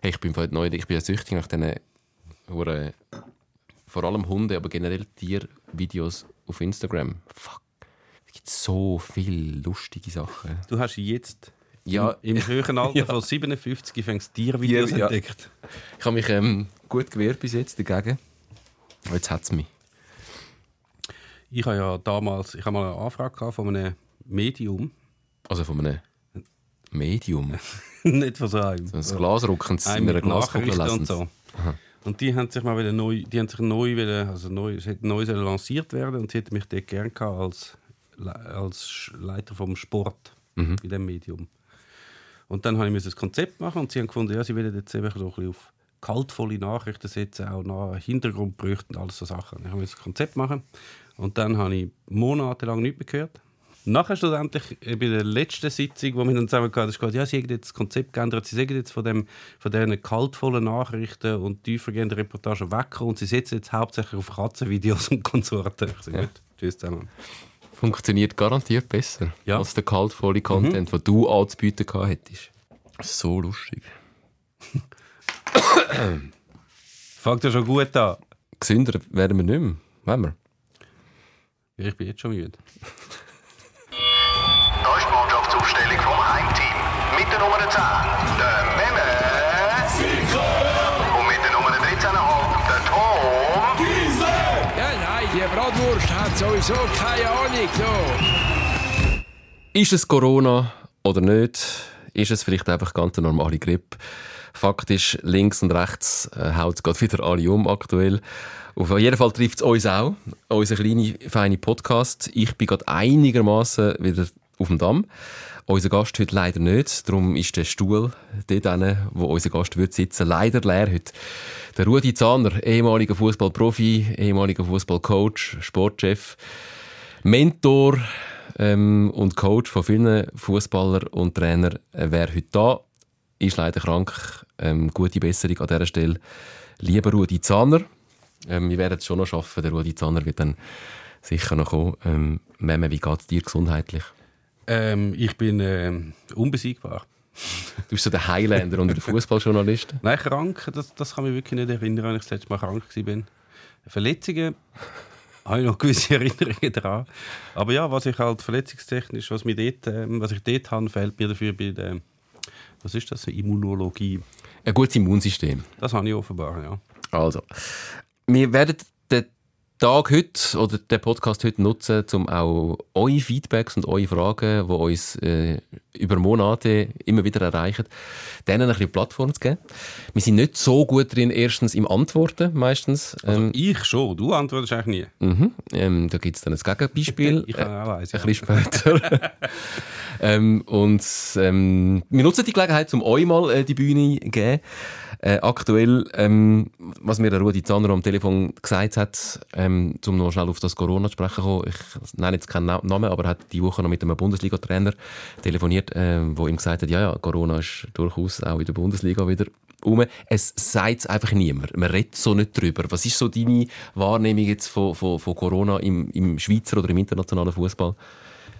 Hey, ich bin neu, ich bin ja süchtig nach diesen Hure- vor allem Hunde, aber generell Tiervideos auf Instagram. Fuck. Es gibt so viele lustige Sachen. Du hast jetzt Ja, im, im höheren Alter Ja. von 57 fängst Tiervideos Tier- ja. entdeckt. ich habe mich ähm, gut gewehrt bis jetzt dagegen. Aber jetzt hat es mich. Ich habe ja damals ich habe mal eine Anfrage von einem Medium. Also von einem Medium. Nicht von so einem. So ein Glasrücken in Einem einer Glaskugel lesen. und so. Und die haben sich mal wieder neu, die haben sich neu, wieder, also neu, es hätte neu lanciert werden und sie hätten mich dort gerne gehabt als, als Leiter vom Sport Mhm. bei dem Medium. Und dann habe ich das Konzept machen und sie haben gefunden, ja, sie wollen jetzt eben so ein bisschen auf kaltvolle Nachrichten setzen, auch nach Hintergrundberichte und alles so Sachen. Ich habe das Konzept machen und dann habe ich monatelang nichts mehr gehört. Nachher schlussendlich äh, bei der letzten Sitzung, wo wir dann zusammen hatten, ist gesagt, ja, sie haben jetzt das Konzept geändert, sie sagen jetzt von, dem, von diesen kaltvollen Nachrichten und tiefergehenden Reportagen weg und sie setzen jetzt hauptsächlich auf Katzenvideos und Konsorten. Ich sage, Ja. gut, tschüss zusammen. Funktioniert garantiert besser Ja. als der kaltvolle Content, den du anzubieten hättest. So lustig. Fängt ja schon gut an. Gesünder werden wir nicht mehr. Wollen wir? Ich bin jetzt schon müde. Mannschaftsaufstellung vom Heimteam. Mit der Nummer 10, der Memme. Und mit der Nummer 13,5, der Tom. Ja, nein, die Bratwurst hat sowieso keine Ahnung. So. Ist es Corona oder nicht? Ist es vielleicht einfach ganz eine normale Grippe? Fakt ist, links und rechts äh, haut es gerade wieder alle um aktuell. Auf jeden Fall trifft es uns auch, unser kleine, feine Podcast. Ich bin gerade einigermaßen wieder auf dem Damm. Unser Gast heute leider nicht. Darum ist der Stuhl dort, wo unser Gast wird sitzen, leider leer heute. Der Rudi Zahner, ehemaliger Fußballprofi, ehemaliger Fußballcoach, Sportchef, Mentor ähm, und Coach von vielen Fußballern und Trainern äh, wäre heute da. Ist leider krank. Ähm, gute Besserung an dieser Stelle. Lieber Rudi Zahner, ähm, wir werden es schon noch schaffen. Der Rudi Zahner wird dann sicher noch kommen. Ähm, Memme, wie geht es dir gesundheitlich? Ähm, ich bin ähm, unbesiegbar. Du bist so der Highlander und der Fußballjournalist. Nein, krank, das, das kann mich wirklich nicht erinnern, wenn ich das letzte Mal krank war. Verletzungen habe ich noch gewisse Erinnerungen daran. Aber ja, was ich halt verletzungstechnisch, was, mir dort, ähm, was ich dort habe, fehlt mir dafür bei der, was ist das, Immunologie. Ein gutes Immunsystem. Das habe ich offenbar, ja. Also, wir werden den Tag heute oder den Podcast heute nutzen, um auch eure Feedbacks und eure Fragen, die uns äh, über Monate immer wieder erreichen, denen ein bisschen Plattform zu geben. Wir sind nicht so gut drin, erstens im Antworten meistens. Also Ähm, ich schon, du antwortest eigentlich nie. mhm. ähm, da gibt es dann ein Gegenbeispiel. Ich kann auch eins, Ein ja. bisschen später. ähm, und ähm, wir nutzen die Gelegenheit, um euch mal äh, die Bühne zu geben. Äh, aktuell, ähm, was mir der Rudi Zahner am Telefon gesagt hat, ähm, um noch schnell auf das Corona zu sprechen kommen, ich nenne jetzt keinen Na- Namen, aber er hat die Woche noch mit einem Bundesliga-Trainer telefoniert, ähm, wo ihm gesagt hat, ja, ja, Corona ist durchaus auch in der Bundesliga wieder um. Es sagt es einfach niemand. Man redet so nicht drüber. Was ist so deine Wahrnehmung jetzt von, von, von Corona im, im Schweizer oder im internationalen Fußball?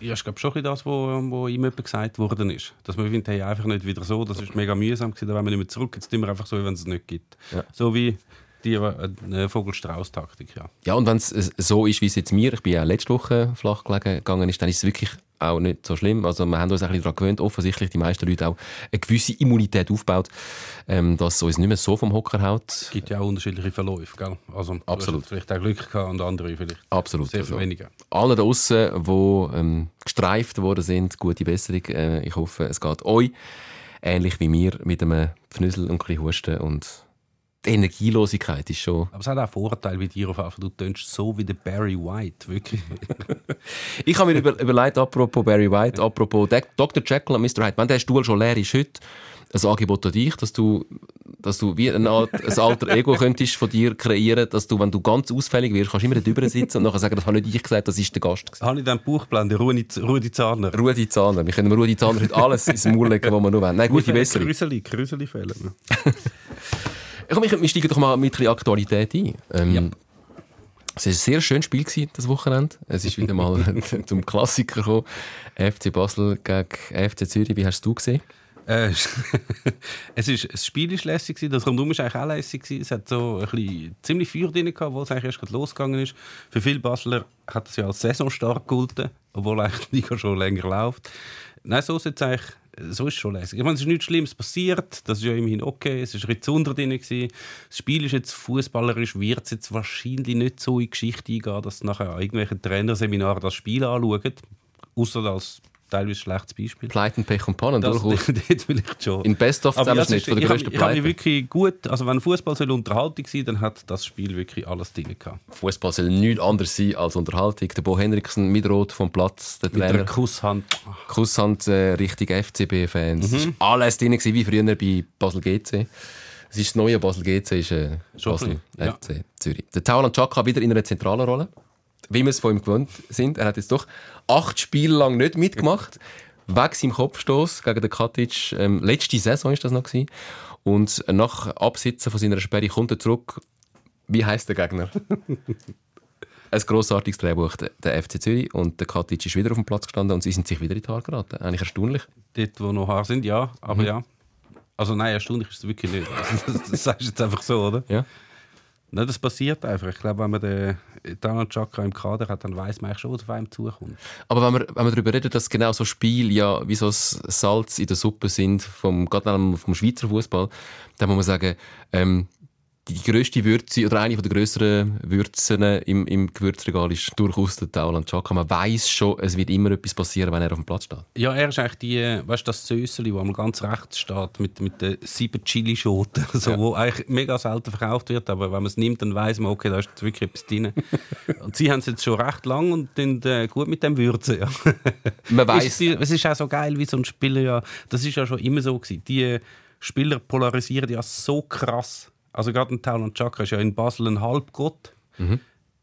Ja, ich glaube schon das, was wo ihm jemand gesagt worden ist. Dass man findet, hey, einfach nicht wieder so, das ist mega mühsam gewesen, da wollen wir nicht mehr zurück, jetzt tun wir einfach so, wie wenn es es nicht gibt. Ja. So wie die äh, Vogel-Strauß-Taktik, ja. Ja, und wenn es so ist, wie es jetzt mir, ich bin ja letzte Woche flach gelegen gegangen ist, dann ist es wirklich auch nicht so schlimm. Also wir haben uns ein bisschen daran gewöhnt, offensichtlich die meisten Leute auch eine gewisse Immunität aufgebaut, ähm, dass es uns nicht mehr so vom Hocker haut. Es gibt ja auch unterschiedliche Verläufe, gell? Also, Absolut. vielleicht auch Glück gehabt und andere vielleicht Absolut. sehr viel Also, weniger. Alle da draussen, die ähm, gestreift worden sind, gute Besserung. Äh, ich hoffe, es geht euch ähnlich wie mir mit einem Pfnüssel und ein bisschen Husten und die Energielosigkeit ist schon... Aber es hat auch Vorteile bei dir auf einfach. Du tönst so wie der Barry White, wirklich. Ich habe mir über, überlegt, apropos Barry White, apropos Dr. Jekyll und Mr. Hyde, wenn der Stuhl schon leer ist heute, ein Angebot an dich, dass du, dass du wie eine Art, ein alter Ego könntest von dir kreieren, dass du, wenn du ganz ausfällig wirst, kannst immer drüber sitzen und nachher sagen, das habe nicht ich gesagt, das ist der Gast. gewesen. habe ich dann Buchblende, Rudi, Rudi Zahner. Rudi Zahner. Wir können Rudi Zahner heute alles ins Maul legen, was wir nur wollen. Nein, gute Besserung. Krüseli, Krüseli fehlen mir. Komm, wir, wir steigen doch mal mit ein bisschen Aktualität ein. Ähm, Es war ein sehr schönes Spiel gewesen, das Wochenende. Es ist wieder mal zum Klassiker gekommen. FC Basel gegen FC Zürich. Wie hast du gesehen? Äh, es ist, das Spiel war lässig, gewesen, das Rundum war eigentlich auch lässig. gewesen. Es hat so ein bisschen, ziemlich Feuer drin gehabt, wo es eigentlich erst gerade losgegangen ist. Für viele Basler hat es ja als Saisonstart gegolten, obwohl eigentlich die Liga schon länger läuft. Nein, so ist es eigentlich so ist schon lässig. Ich meine, es ist nichts Schlimmes passiert, das ist ja immerhin okay, es war ein zu drin. Das Spiel ist jetzt fußballerisch, wird es jetzt wahrscheinlich nicht so in die Geschichte eingehen, dass nachher an irgendwelchen Trainerseminaren das Spiel anschauen, außer als teilweise schlechtes Beispiel. Pleiten, Pech und Pannen, Das, durchaus. dort vielleicht schon. In ja, es Zusammenschnitt ist- von der ich grössten Ich Pleite. wirklich gut, also wenn Fußball soll Unterhaltung sein, dann hat das Spiel wirklich alles drin gehabt. Fußball soll nichts anderes sein als Unterhaltung. Der Bo Henriksen mit Rot vom Platz, der Mit Trainer. der Kusshand. Kusshand äh, richtig FCB-Fans. Mhm. Es war alles drin, gewesen, wie früher bei Basel GC. Es ist das neue Basel GC, ist äh, Basel FC Zürich. Der Tauland Chaka wieder in einer zentralen Rolle, wie wir es von ihm gewohnt sind. Er hat jetzt doch acht Spiele lang nicht mitgemacht. Weg seinem Kopfstoß gegen den Katic. Ähm, letzte Saison ist das noch gewesen. Und nach Absitzen von seiner Sperre kommt er zurück. Wie heißt der Gegner? ein grossartiges Drehbuch, der- FC Zürich. Und der Katic ist wieder auf dem Platz gestanden und sie sind sich wieder in die Haare geraten. Eigentlich erstaunlich. Dort, wo noch Haare sind, ja, Mhm. aber ja. Also nein, erstaunlich ist es wirklich nicht. Das, das sagst du jetzt einfach so, oder? Ja. Nein, das passiert einfach. Ich glaube, wenn man den Donald Chaka im Kader hat, dann weiß man schon, was auf einem zukommt. Aber wenn wir, wenn wir darüber reden, dass genau so Spiele ja wie so das Salz in der Suppe sind, vom, gerade vom Schweizer Fußball, dann muss man sagen, ähm, die grösste Würze oder eine der grösseren Würzen im, im Gewürzregal ist durchaus der Tauland Chaka. Man weiß schon, es wird immer etwas passieren, wenn er auf dem Platz steht. Ja, er ist eigentlich die, weißt das Söseli, das am ganz rechts steht, mit, mit den sieben Chili-Schoten, so, wo eigentlich mega selten verkauft wird, aber wenn man es nimmt, dann weiß man, okay, da ist wirklich etwas drin. und sie haben es jetzt schon recht lang und sind äh, gut mit dem Würzen, ja. Man weiß, es ist auch so geil, wie so ein Spieler ja, das ist ja schon immer so gewesen. Die Spieler polarisieren ja so krass. Also gerade ein Tauland Chaka ist ja in Basel ein Halbgott.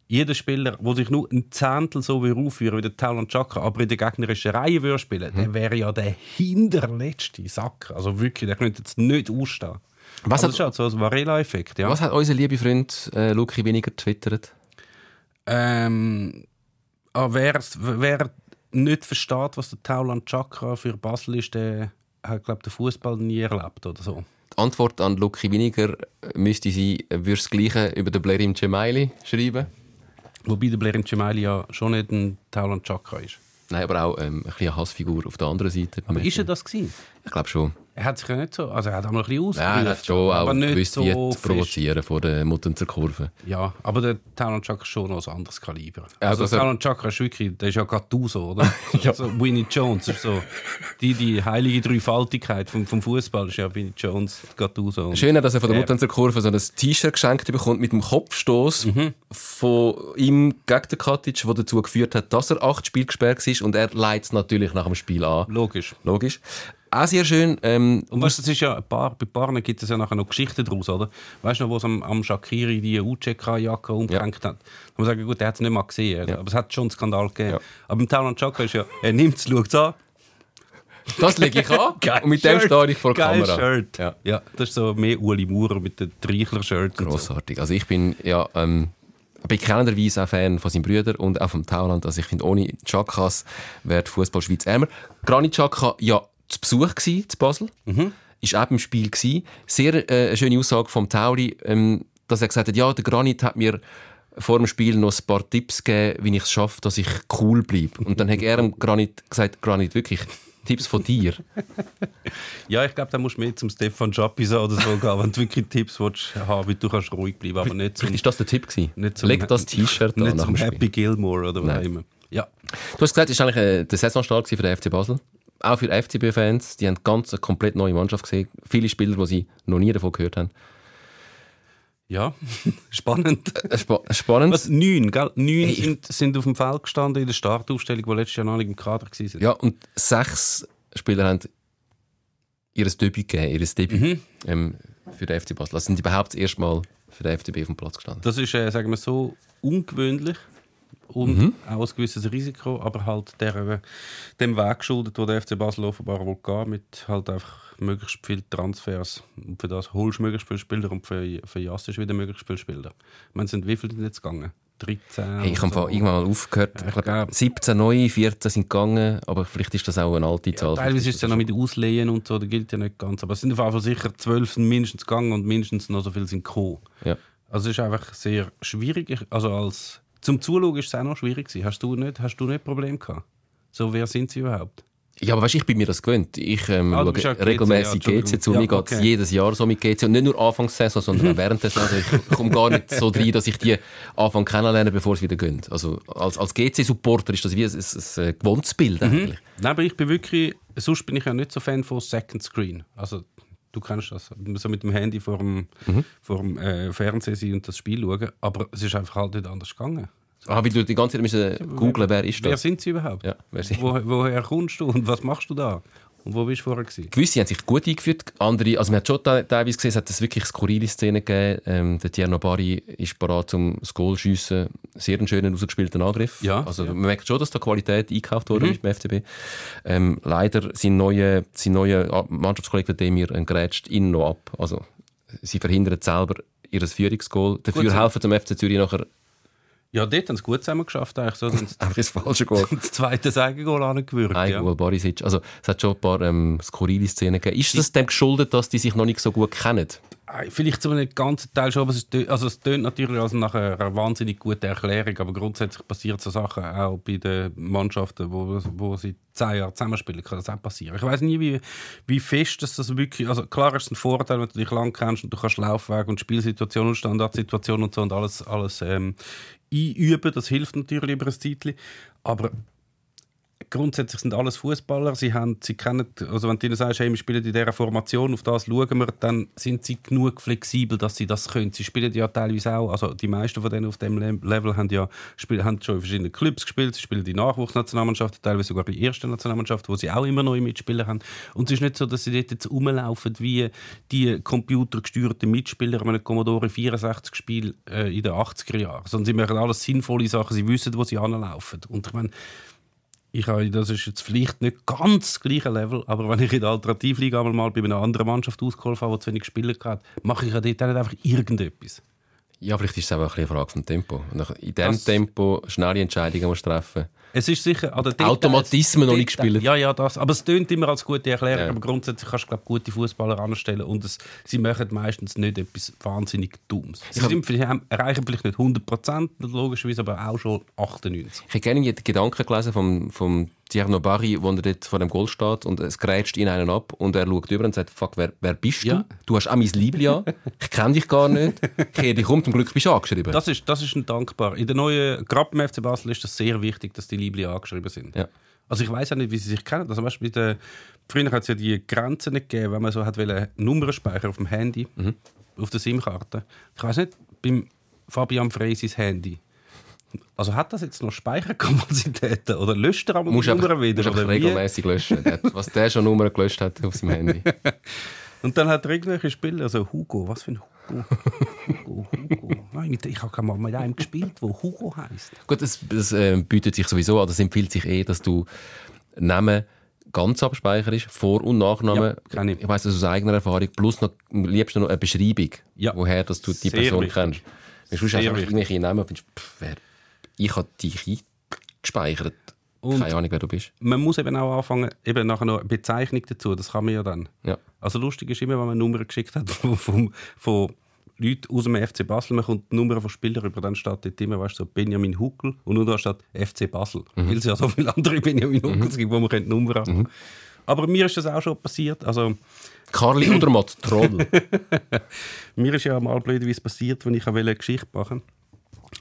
Jeder Spieler, der sich nur ein Zehntel so will aufführen wie der Tauland Chaka, aber in der gegnerischen Reihe würde spielen, der wäre ja der hinterletzte Sack. Also wirklich, der könnte jetzt nicht ausstehen. Was also hat- das ist halt so ein Varela-Effekt, ja. was hat unser lieber Freund äh, Luki weniger getwittert? Ähm, ah, wer, wer nicht versteht, was der Tauland Chakra für Basel ist, der hat, glaube den Fußball nie erlebt oder so. Die Antwort an Luki weniger müsste sein, er würde das Gleiche über den Blerim Cemaili schreiben. Wobei der Blerim Cemaili ja schon nicht ein Tauland Chakra ist. Nein, aber auch ähm, ein bisschen eine Hassfigur auf der anderen Seite. Aber ist er das gewesen? Ich glaube schon. Er hat sich ja nicht so, also er hat einmal ein bisschen Ja, ausgerührt, er hat schon auch aber nicht gewusst, so wie zu provozieren vor der Mutter zur Kurve. Ja, aber der Tauland Chakra ist schon noch ein anderes Kaliber. Ja, Also, also- der Tauland Chakra ist wirklich, der ist ja Gattuso, oder? also Winnie Jones ist so, die, die heilige Dreifaltigkeit vom, vom Fußball ist ja Winnie Jones, Gattuso. Schön, dass er von der Ja. Mutter zur Kurve so ein T-Shirt geschenkt bekommt mit dem Kopfstoß von ihm gegen den Katic, der dazu geführt hat, dass er acht Spiele gesperrt ist und er leitet es natürlich nach dem Spiel an. Logisch. Logisch. Auch sehr schön. Ähm, Und weißt, das ist ja ein paar, bei Paaren gibt es ja nachher noch Geschichten daraus, oder? Weißt du noch, wo es am, am Shakiri die UCK-Jacke umgehängt hat? Da muss man sagen, gut, der hat es nicht mal gesehen, Ja. aber es hat schon einen Skandal gegeben. Ja. Aber im Tauland Chaka ist ja, er nimmt es, schaut es an. das lege ich an Geil und mit dem Shirt. stehe ich vor der Geil Kamera. Shirt. Ja. Ja. das ist so mehr Uli Maurer mit dem Treichler-Shirt. und so. Grossartig. Also ich bin ja ähm, bekennenderweise auch Fan von seinem Brüder und auch vom Tauland. Also ich finde, ohne Chakas wäre die Fußball Schweiz ärmer. Granit Chaka ja zu Besuch gsi zu Basel. Mhm. Ist auch im Spiel gsi. Sehr äh, eine schöne Aussage vom Tauli, ähm, dass er gesagt hat, ja, der Granit hat mir vor dem Spiel noch ein paar Tipps gegeben, wie ich es schaffe, dass ich cool bleibe. Und dann hat er dem Granit gesagt, Granit, wirklich, Tipps von dir. Ja, ich glaube, da musst du mehr zum Stefan Schapisa oder so gehen, wenn du wirklich Tipps willst haben willst, du kannst ruhig bleiben, aber nicht zum, ist das der Tipp gewesen. nicht zum, Leg das T-Shirt an nicht zum. Happy Gilmore oder was auch immer. Ja. Du hast gesagt, es war eigentlich äh, der Saisonstart für den FC Basel. Auch für FCB-Fans. Die haben ganz eine komplett neue Mannschaft gesehen. Viele Spieler, die sie noch nie davon gehört haben. Ja, spannend. Äh, Spa spannend. Was? Neun, gell? Neun Hey, sind auf dem Feld gestanden in der Startaufstellung, die letztes Jahr noch nicht im Kader waren. Ja, und sechs Spieler haben ihr Debüt gegeben, ihr Debüt Mhm. ähm, für den FC Basel. Also sind überhaupt das erste Mal für den FCB auf dem Platz gestanden. Das ist, äh, sagen wir so, ungewöhnlich und Mhm. auch ein gewisses Risiko, aber halt der, äh, dem Weg geschuldet, wo der FC Basel offenbar will gehen, mit halt einfach möglichst viel Transfers. Und für das holst du möglichst viele Spieler und für, für ist wieder möglichst viele Spieler. Ich meine, sind wie viele sind jetzt gegangen? 13. Hey, ich habe so. irgendwann mal aufgehört. Ja, Ich glaube, glaub- 17 neue, 14 sind gegangen, aber vielleicht ist das auch eine alte Zahl. Teilweise ist es ja noch mit Auslehen und so, das gilt ja nicht ganz. Aber es sind auf jeden Fall sicher zwölf sind mindestens gegangen und mindestens noch so viele sind gekommen. Ja. Also es ist einfach sehr schwierig. Also als, zum Zuschauen ist es auch noch schwierig gewesen. Hast du nicht, hast du nicht Probleme gehabt? So, wer sind sie überhaupt? Ja, aber weißt, du, ich bin mir das gewöhnt. Ich ähm, Ah, schaue ja regelmäßig ja, GC zu. Entschuldigung. Mir Ja, geht okay. jedes Jahr so mit GC. Und nicht nur Anfangssaison, sondern auch während der Saison. Ich komme gar nicht so rein, dass ich die Anfang kennenlerne, bevor es wieder gehen. Also als, als GC-Supporter ist das wie ein, ein, ein gewohntes Bild Mhm. eigentlich. Nein, aber ich bin wirklich, sonst bin ich ja nicht so Fan von Second Screen. Also du kennst das, so mit dem Handy vor dem, vor dem äh, Fernsehen sein und das Spiel schauen. Aber es ist einfach halt nicht anders gegangen. Ah, weil du die ganze Zeit müssen googlen, wer ist Wer das? sind sie überhaupt? Ja, wer sind- Wo, woher kommst du und was machst du da? Und wo bist du vorher gewesen? Gewisse haben sich gut eingeführt, andere, also man hat schon te- teilweise gesehen, es hat es wirklich skurrile Szenen gegeben. Ähm, der Tierno Bari ist bereit zum Goal schiessen. Sehr einen schönen, ausgespielten Angriff. Ja, also ja. Mhm. man merkt schon, dass da Qualität eingekauft wurde mit dem FCB. Ähm, leider sein neuer sein neue Mannschaftskollege der Demir äh, grätscht ihn noch ab. Also sie verhindern selber ihr Führungsgoal. Dafür helfen dem FC Zürich nachher Ja, dort haben sie gut zusammen geschafft. Eigentlich. So, einfach ins falsche Goal. das zweite Eigengoal angewürgt. Ein Ja. Goal Barisic. Also, es hat schon ein paar ähm, skurrile Szenen gegeben. Ist das dem geschuldet, dass die sich noch nicht so gut kennen? Ah, Vielleicht zu einem ganzen Teil schon, aber es, tö- also es tönt natürlich als nach einer wahnsinnig guten Erklärung, aber grundsätzlich passiert so Sachen auch bei den Mannschaften, wo, wo sie zehn Jahre zusammenspielen, kann das auch passieren. Ich weiß nie, wie, wie fest dass das wirklich, also klar ist es ein Vorteil, wenn du dich lang kennst und du kannst Laufweg und Spielsituationen und Standardsituationen und so und alles, alles ähm, einüben, das hilft natürlich über ein Zeitchen, aber grundsätzlich sind alles Fußballer. Sie, haben, sie kennen, also wenn du ihnen sagst, hey, wir spielen in dieser Formation, auf das schauen wir, dann sind sie genug flexibel, dass sie das können. Sie spielen ja teilweise auch, also die meisten von denen auf dem Le- Level haben ja haben schon in verschiedenen Clubs gespielt. Sie spielen die Nachwuchsnationalmannschaft, teilweise sogar die erste Nationalmannschaft, wo sie auch immer neue Mitspieler haben. Und es ist nicht so, dass sie dort jetzt rumlaufen wie die computergesteuerten Mitspieler in einem Commodore 64 Spiel äh, in den 80er Jahren, sondern sie machen alles sinnvolle Sachen. Sie wissen, wo sie anlaufen. Und ich meine, ich habe, das ist jetzt vielleicht nicht ganz das gleiche Level, aber wenn ich in der Alternativliga einmal mal bei einer anderen Mannschaft ausgeholfen habe, die zu wenig Spieler hat, mache ich ja dort nicht einfach irgendetwas. Ja, vielleicht ist es auch ein eine Frage vom Tempo. In diesem Tempo schnelle Entscheidungen musst du treffen. Es ist sicher... an den Automatismen noch nicht gespielt. Ja, ja, das. Aber es tönt immer als gute Erklärung, Ja. aber grundsätzlich kannst du glaub, gute Fußballer anstellen und es, sie machen meistens nicht etwas wahnsinnig Dummes. Sie sind, haben- erreichen vielleicht nicht 100%, logischerweise, aber auch schon 98%. Ich habe gerne den Gedanken gelesen vom, vom Tierno Barry, wo er dort vor dem Goal steht und es grätscht ihn einen ab und er schaut über und sagt, fuck, wer, wer bist du? Ja. Du hast auch mein Liebling an. Ich kenne dich gar nicht. Kehre dich um, zum Glück bist du angeschrieben. Das ist, das ist ein dankbar. In der neuen, gerade beim FC Basel ist das sehr wichtig, dass die Liebling angeschrieben sind. Ja. Also ich weiß auch nicht, wie sie sich kennen. Also weißt, der, früher hat es ja die Grenzen nicht gegeben, wenn man so hat Nummern speichern auf dem Handy, Mhm. auf der SIM-Karte. Ich weiß nicht, beim Fabian Frey sein Handy. Also hat das jetzt noch Speicherkapazitäten oder löscht er aber die Nummern einfach, wieder? musst Oder regelmäßig löschen. Was der schon Nummern gelöscht hat auf seinem Handy. Und dann hat er irgendwelche Spieler, also Hugo, was für ein Hugo? Hugo, Hugo. Nein, ich habe mal mit einem gespielt, der Hugo heißt. Gut, das, das äh, bietet sich sowieso an. Das empfiehlt sich eh, dass du Namen ganz abspeicherst, Vor- und Nachnamen. Ja, ich. ich weiss das aus eigener Erfahrung. Plus noch am liebsten noch eine Beschreibung, Ja. woher dass du die Sehr Person wichtig. kennst. Wenn du wichtig. irgendwelche Namen findest, pff, wer, ich habe dich eingespeichert. Und- Keine Ahnung, wer du bist. man muss eben auch anfangen, eben nachher noch eine Bezeichnung dazu, das kann man ja dann. Ja. Also lustig ist immer, wenn man eine Nummer geschickt hat von, von, von Leuten aus dem FC Basel, man kommt die Nummer von Spielern über, dann steht dort immer, weißt du, so Benjamin Huckel und nur da steht FC Basel, Mhm. weil es ja so viele andere Benjamin Huckels gibt, wo man die Nummer haben Aber mir ist das auch schon passiert, also Karli Odermatt, Troll. mir ist ja mal blöderweise passiert, wenn ich eine Geschichte machen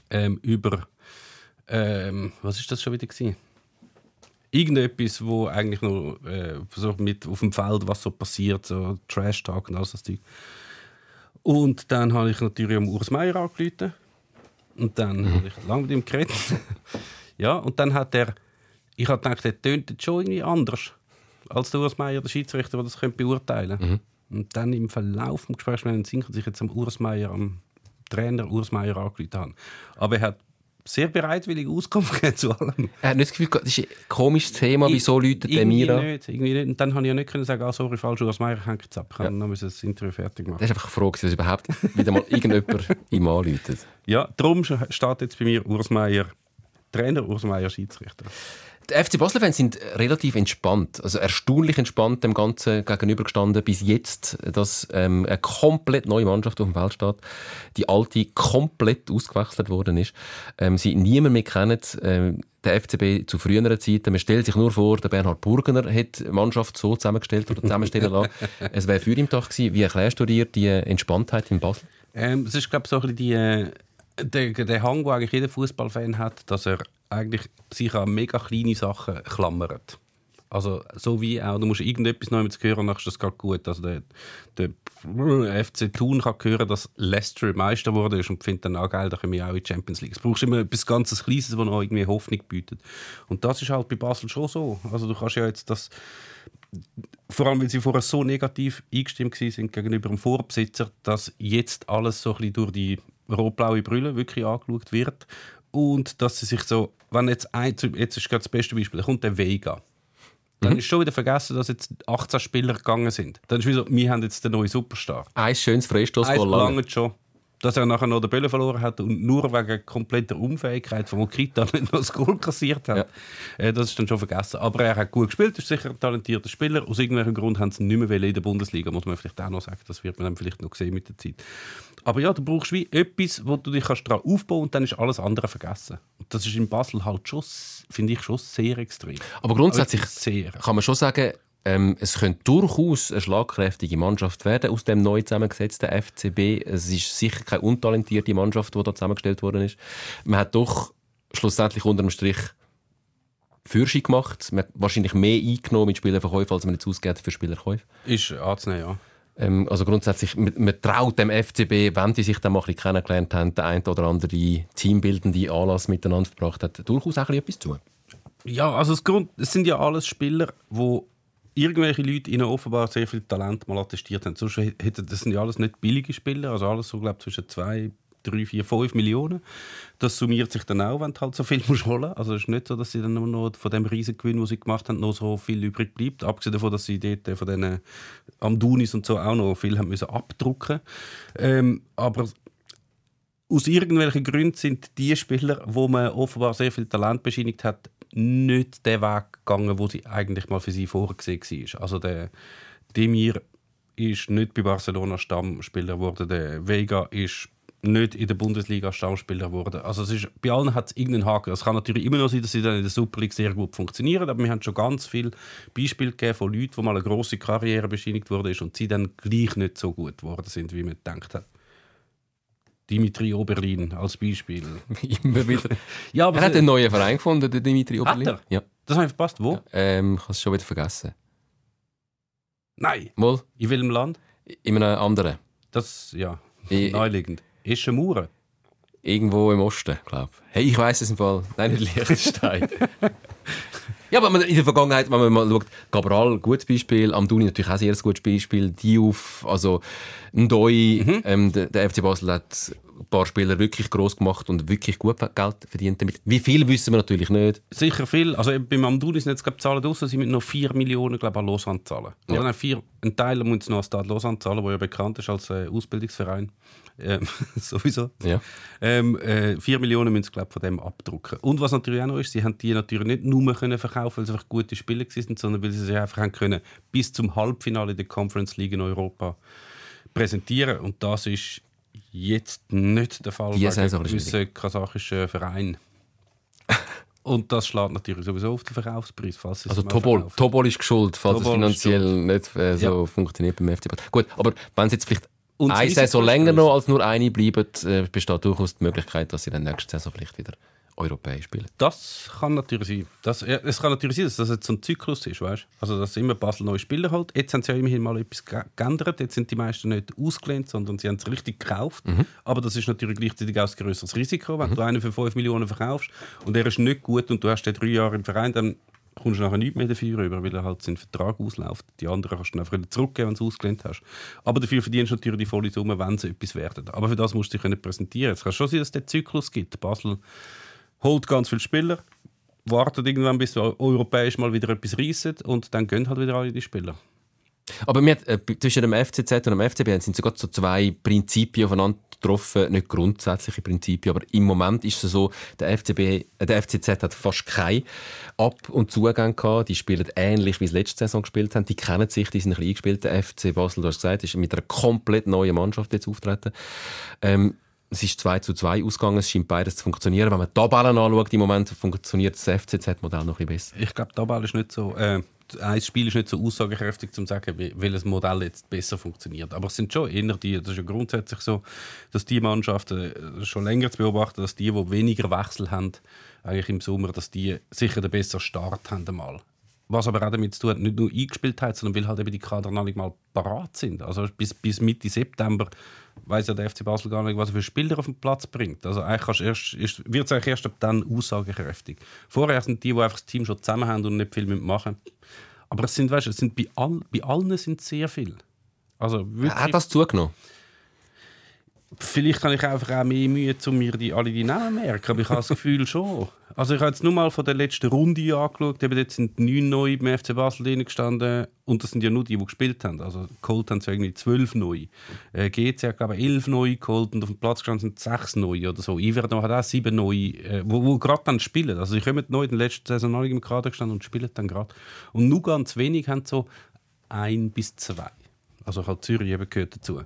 ähm, über ähm, was ist das schon wieder gewesen? Irgendetwas, wo eigentlich noch äh, so mit auf dem Feld, was so passiert, so Trash Talk und alles das Zeug. Und dann habe ich natürlich am Urs Meier angerufen. Und dann habe ich lange mit ihm geredet. ja, und dann hat er, ich habe gedacht, er tönt jetzt schon irgendwie anders als der Urs Meier, der Schiedsrichter, der das könnte beurteilen könnte. Und dann im Verlauf des Gesprächs, wir haben Sinn, dass ich jetzt am Urs Meier, am Trainer Urs Meier angerufen habe. Aber er hat sehr bereitwillig Auskunft gegeben zu allem. Er hat nicht das Gefühl, das ist ein komisches Thema, wieso Leute irgendwie mir nicht, irgendwie nicht. Und dann habe ich ja nicht können sagen, ah, sorry, falsch, Urs Meier hängt jetzt ab. Ich ja. noch das Interview fertig machen. Das ist einfach froh, dass überhaupt wieder mal irgendjemand ihm anläutet. Ja, darum steht jetzt bei mir Urs Meier Trainer, Urs Meier Schiedsrichter. Die FC Basel-Fans sind relativ entspannt, also erstaunlich entspannt dem Ganzen gegenübergestanden bis jetzt, dass ähm, eine komplett neue Mannschaft auf dem Feld steht, die alte komplett ausgewechselt worden ist, ähm, sie niemand mehr kennen, ähm, der FCB zu früheren Zeiten. Man stellt sich nur vor, der Bernhard Burgener hat die Mannschaft so zusammengestellt oder zusammenstellen lassen. es wäre für ihn Tag gewesen. Wie erklärst du dir die Entspanntheit in Basel? Ähm, es ist, glaube ich, so ein bisschen die, äh, der, der Hang, den eigentlich jeder Fußballfan hat, dass er eigentlich sich an mega kleine Sachen klammert. Also so wie auch, du musst irgendetwas noch zu hören, dann ist das gerade gut. Also der, der FC Thun kann hören, dass Leicester Meister wurde und findet dann auch geil, da können wir auch in die Champions League. Es brauchst immer etwas ganz Kleines, das noch irgendwie Hoffnung bietet. Und das ist halt bei Basel schon so. Also du kannst ja jetzt das vor allem, weil sie vorher so negativ eingestimmt sind gegenüber dem Vorbesitzer, dass jetzt alles so ein bisschen durch die rot-blaue Brille wirklich angeschaut wird und dass sie sich so, wenn jetzt ein, jetzt ist gerade das beste Beispiel, da kommt der Vega. Dann mhm. ist schon wieder vergessen, dass jetzt 18 Spieler gegangen sind. Dann ist wie so, wir haben jetzt den neuen Superstar. Ein schönes Freistoß Eins lange schon dass er nachher noch den Bälle verloren hat und nur wegen kompletter Unfähigkeit von Okita nicht noch das Goal kassiert hat. Ja. Äh, das ist dann schon vergessen. Aber er hat gut gespielt, ist sicher ein talentierter Spieler. Aus irgendeinem Grund haben sie ihn nicht mehr in der Bundesliga, muss man vielleicht auch noch sagen. Das wird man dann vielleicht noch sehen mit der Zeit. Aber ja, du brauchst wie etwas, wo du dich daran aufbauen kannst und dann ist alles andere vergessen. Und das ist in Basel halt schon, finde ich, schon sehr extrem. Aber grundsätzlich sehr. kann man schon sagen, ähm, es könnte durchaus eine schlagkräftige Mannschaft werden aus dem neu zusammengesetzten FCB. Es ist sicher keine untalentierte Mannschaft, die da zusammengestellt worden ist. Man hat doch schlussendlich unter dem Strich Fürschi gemacht. Man hat wahrscheinlich mehr eingenommen mit Spielerverkäufen, als man jetzt ausgeht für Spielerkäufe. Ist anzunehmen, ja. Ähm, also grundsätzlich, man, man, traut dem FCB, wenn die sich dann mal ein bisschen kennengelernt haben, der ein oder andere teambildende Anlass miteinander verbracht hat, durchaus auch etwas zu. Ja, also das Grund, es sind ja alles Spieler, die irgendwelche Leute ihnen offenbar sehr viel Talent mal attestiert haben. Sonst hätten, das sind ja alles nicht billige Spieler, also alles so, glaube zwischen zwei, drei, vier, fünf Millionen. Das summiert sich dann auch, wenn du halt so viel musst holen Also es ist nicht so, dass sie dann noch von dem riesigen Gewinn, den sie gemacht haben, noch so viel übrig bleibt. Abgesehen davon, dass sie dort von diesen Amdunis und so auch noch viel haben müssen abdrucken ähm, Aber aus irgendwelchen Gründen sind die Spieler, wo man offenbar sehr viel Talent bescheinigt hat, nicht den Weg gegangen, wo sie eigentlich mal für sie vorgesehen war. Also der Demir ist nicht bei Barcelona Stammspieler geworden, der Vega ist nicht in der Bundesliga Stammspieler geworden. Also es ist, bei allen hat es irgendeinen Haken. Es kann natürlich immer noch sein, dass sie dann in der Super League sehr gut funktionieren, aber wir haben schon ganz viele Beispiele gegeben von Leuten, wo mal eine große Karriere bescheinigt wurde und sie dann gleich nicht so gut geworden sind, wie man gedacht hat. Dimitri Oberlin als Beispiel. Immer wieder. ja, aber er hat einen neuen Verein gefunden, der Dimitri Oberlin. Hat er? Ja. Das habe ich verpasst. Wo? Ja, ähm, ich habe es schon wieder vergessen. Nein. Mal. In welchem Land? In einem anderen. Das, ja, ich, naheliegend. Ist eine Mauer? Irgendwo im Osten, glaube ich. Hey, ich weiß es im Fall. Nein, nicht Liechtenstein. ja, aber in der Vergangenheit, wenn man mal schaut, Cabral, gutes Beispiel, Amduni natürlich auch ein sehr gutes Beispiel, Diouf, also Ndoi, mhm. ähm, der, der FC Basel hat ein paar Spieler wirklich groß gemacht und wirklich gut Geld verdient damit. Wie viel wissen wir natürlich nicht. Sicher viel. Also beim Amduni sind jetzt glaube Zahlen draussen, sie müssen noch 4 Millionen glaube an Lausanne zahlen. Ja. Oder vier, ein Teil muss noch an Stade Lausanne zahlen, der ja bekannt ist als äh, Ausbildungsverein. Ähm, sowieso. Ja. Ähm, äh, 4 Millionen müssen sie glaube von dem abdrucken. Und was natürlich auch noch ist, sie haben die natürlich nicht nur können verkaufen, weil sie einfach gute Spieler sind, sondern weil sie sich einfach haben können bis zum Halbfinale der Conference League in Europa präsentieren. Und das ist jetzt nicht der Fall Die bei gewissen kasachischen Vereinen. Und das schlägt natürlich sowieso auf den Verkaufspreis. Falls also Tobol, Tobol ist geschuld, falls Tobol es finanziell nicht äh, so ja. funktioniert beim FC Gut, aber wenn es jetzt vielleicht und eine Saison länger noch als nur eine bleiben, äh, besteht durchaus die Möglichkeit, dass sie dann nächste Saison vielleicht wieder europäisch spielen. Das kann natürlich sein. Das, es kann natürlich sein, dass das jetzt so ein Zyklus ist, weißt? Also dass immer Basel neue Spieler halt. Jetzt haben sie ja immerhin mal etwas geändert. Jetzt sind die meisten nicht ausgelehnt, sondern sie haben es richtig gekauft. Mhm. Aber das ist natürlich gleichzeitig auch ein größeres Risiko, wenn mhm. du einen für 5 Millionen verkaufst und er ist nicht gut und du hast den drei Jahre im Verein, dann kommst du nachher nicht mehr dafür über, weil er halt seinen Vertrag ausläuft. Die anderen kannst du einfach wieder zurückgeben, wenn du es ausgelehnt hast. Aber dafür verdienst du natürlich die volle Summe, wenn sie etwas werden. Aber für das musst du dich präsentieren. Es kann schon sein, dass es den Zyklus gibt. Basel holt ganz viele Spieler, wartet irgendwann, bis europäisch mal wieder etwas reissen und dann gehen halt wieder alle die Spieler. Aber wir, äh, zwischen dem FCZ und dem FCB sind sogar so zwei Prinzipien aufeinander getroffen, nicht grundsätzliche Prinzipien, aber im Moment ist es so, der, FCB, äh, der FCZ hat fast keinen Ab- und Zugang gehabt. Die spielen ähnlich, wie sie letzte Saison gespielt haben. Die kennen sich, die sind ein eingespielt. Der FC Basel, du hast gesagt, ist mit einer komplett neuen Mannschaft jetzt auftreten. Ähm, es ist 2 zu 2 ausgegangen, es scheint beides zu funktionieren. Wenn man die Tabellen anschaut, im Moment funktioniert das FCZ-Modell noch ein bisschen besser. Ich glaube, die Tabelle ist nicht so... Äh ein Spiel ist nicht so aussagekräftig, um zu sagen, welches Modell jetzt besser funktioniert. Aber es sind schon eher die, das ist ja grundsätzlich so, dass die Mannschaften äh, schon länger zu beobachten, dass die, die weniger Wechsel haben, eigentlich im Sommer, dass die sicher den besseren Start haben einmal. Was aber auch damit zu tun hat, nicht nur eingespielt hat, sondern weil halt eben die Kader noch nicht mal parat sind. Also bis, bis Mitte September weiß ja der FC Basel gar nicht, was er für Spieler auf den Platz bringt. Also eigentlich erst, wird es eigentlich erst ab dann aussagekräftig. Vorher sind die, die einfach das Team schon zusammen haben und nicht viel machen Aber es sind, weißt, es sind bei, all, bei allen sind sehr viel. Also wirklich, Hat das zugenommen? Vielleicht habe ich einfach auch mehr Mühe, um mir die, alle die Namen merken, aber ich habe das Gefühl schon. Also ich habe jetzt nur mal von der letzten Runde angeschaut, eben jetzt sind neun neue beim FC Basel drin gestanden und das sind ja nur die, die gespielt haben. Also geholt haben sie irgendwie zwölf neu. Äh, GC hat glaube ich elf neu geholt und auf dem Platz gestanden sind sechs neu oder so. Iverno hat auch sieben neu, äh, wo, wo gerade dann spielen. Also sie kommen neu in der letzten Saison noch im Kader gestanden und spielen dann gerade. Und nur ganz wenig haben so ein bis zwei. Also halt Zürich eben gehört dazu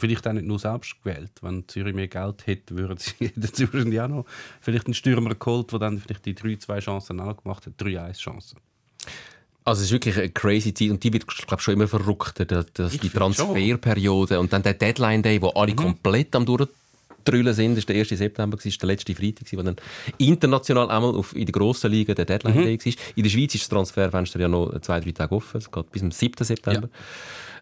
vielleicht auch nicht nur selbst gewählt. Wenn Zürich mehr Geld hätte, würden sie dazu wahrscheinlich auch noch vielleicht einen Stürmer geholt, der dann vielleicht die 3-2 Chancen auch gemacht hat, 3-1 Chancen. Also es ist wirklich eine crazy Zeit und die wird glaube schon immer verrückter, dass die Transferperiode und dann der Deadline Day, wo alle mhm. komplett am durchdrüllen sind, das war der 1. September, das war der letzte Freitag, wo dann international einmal auf, in der grossen Liga der Deadline mhm. Day war. In der Schweiz ist das Transferfenster ja noch zwei, drei Tage offen, es geht bis zum 7. September. Ja.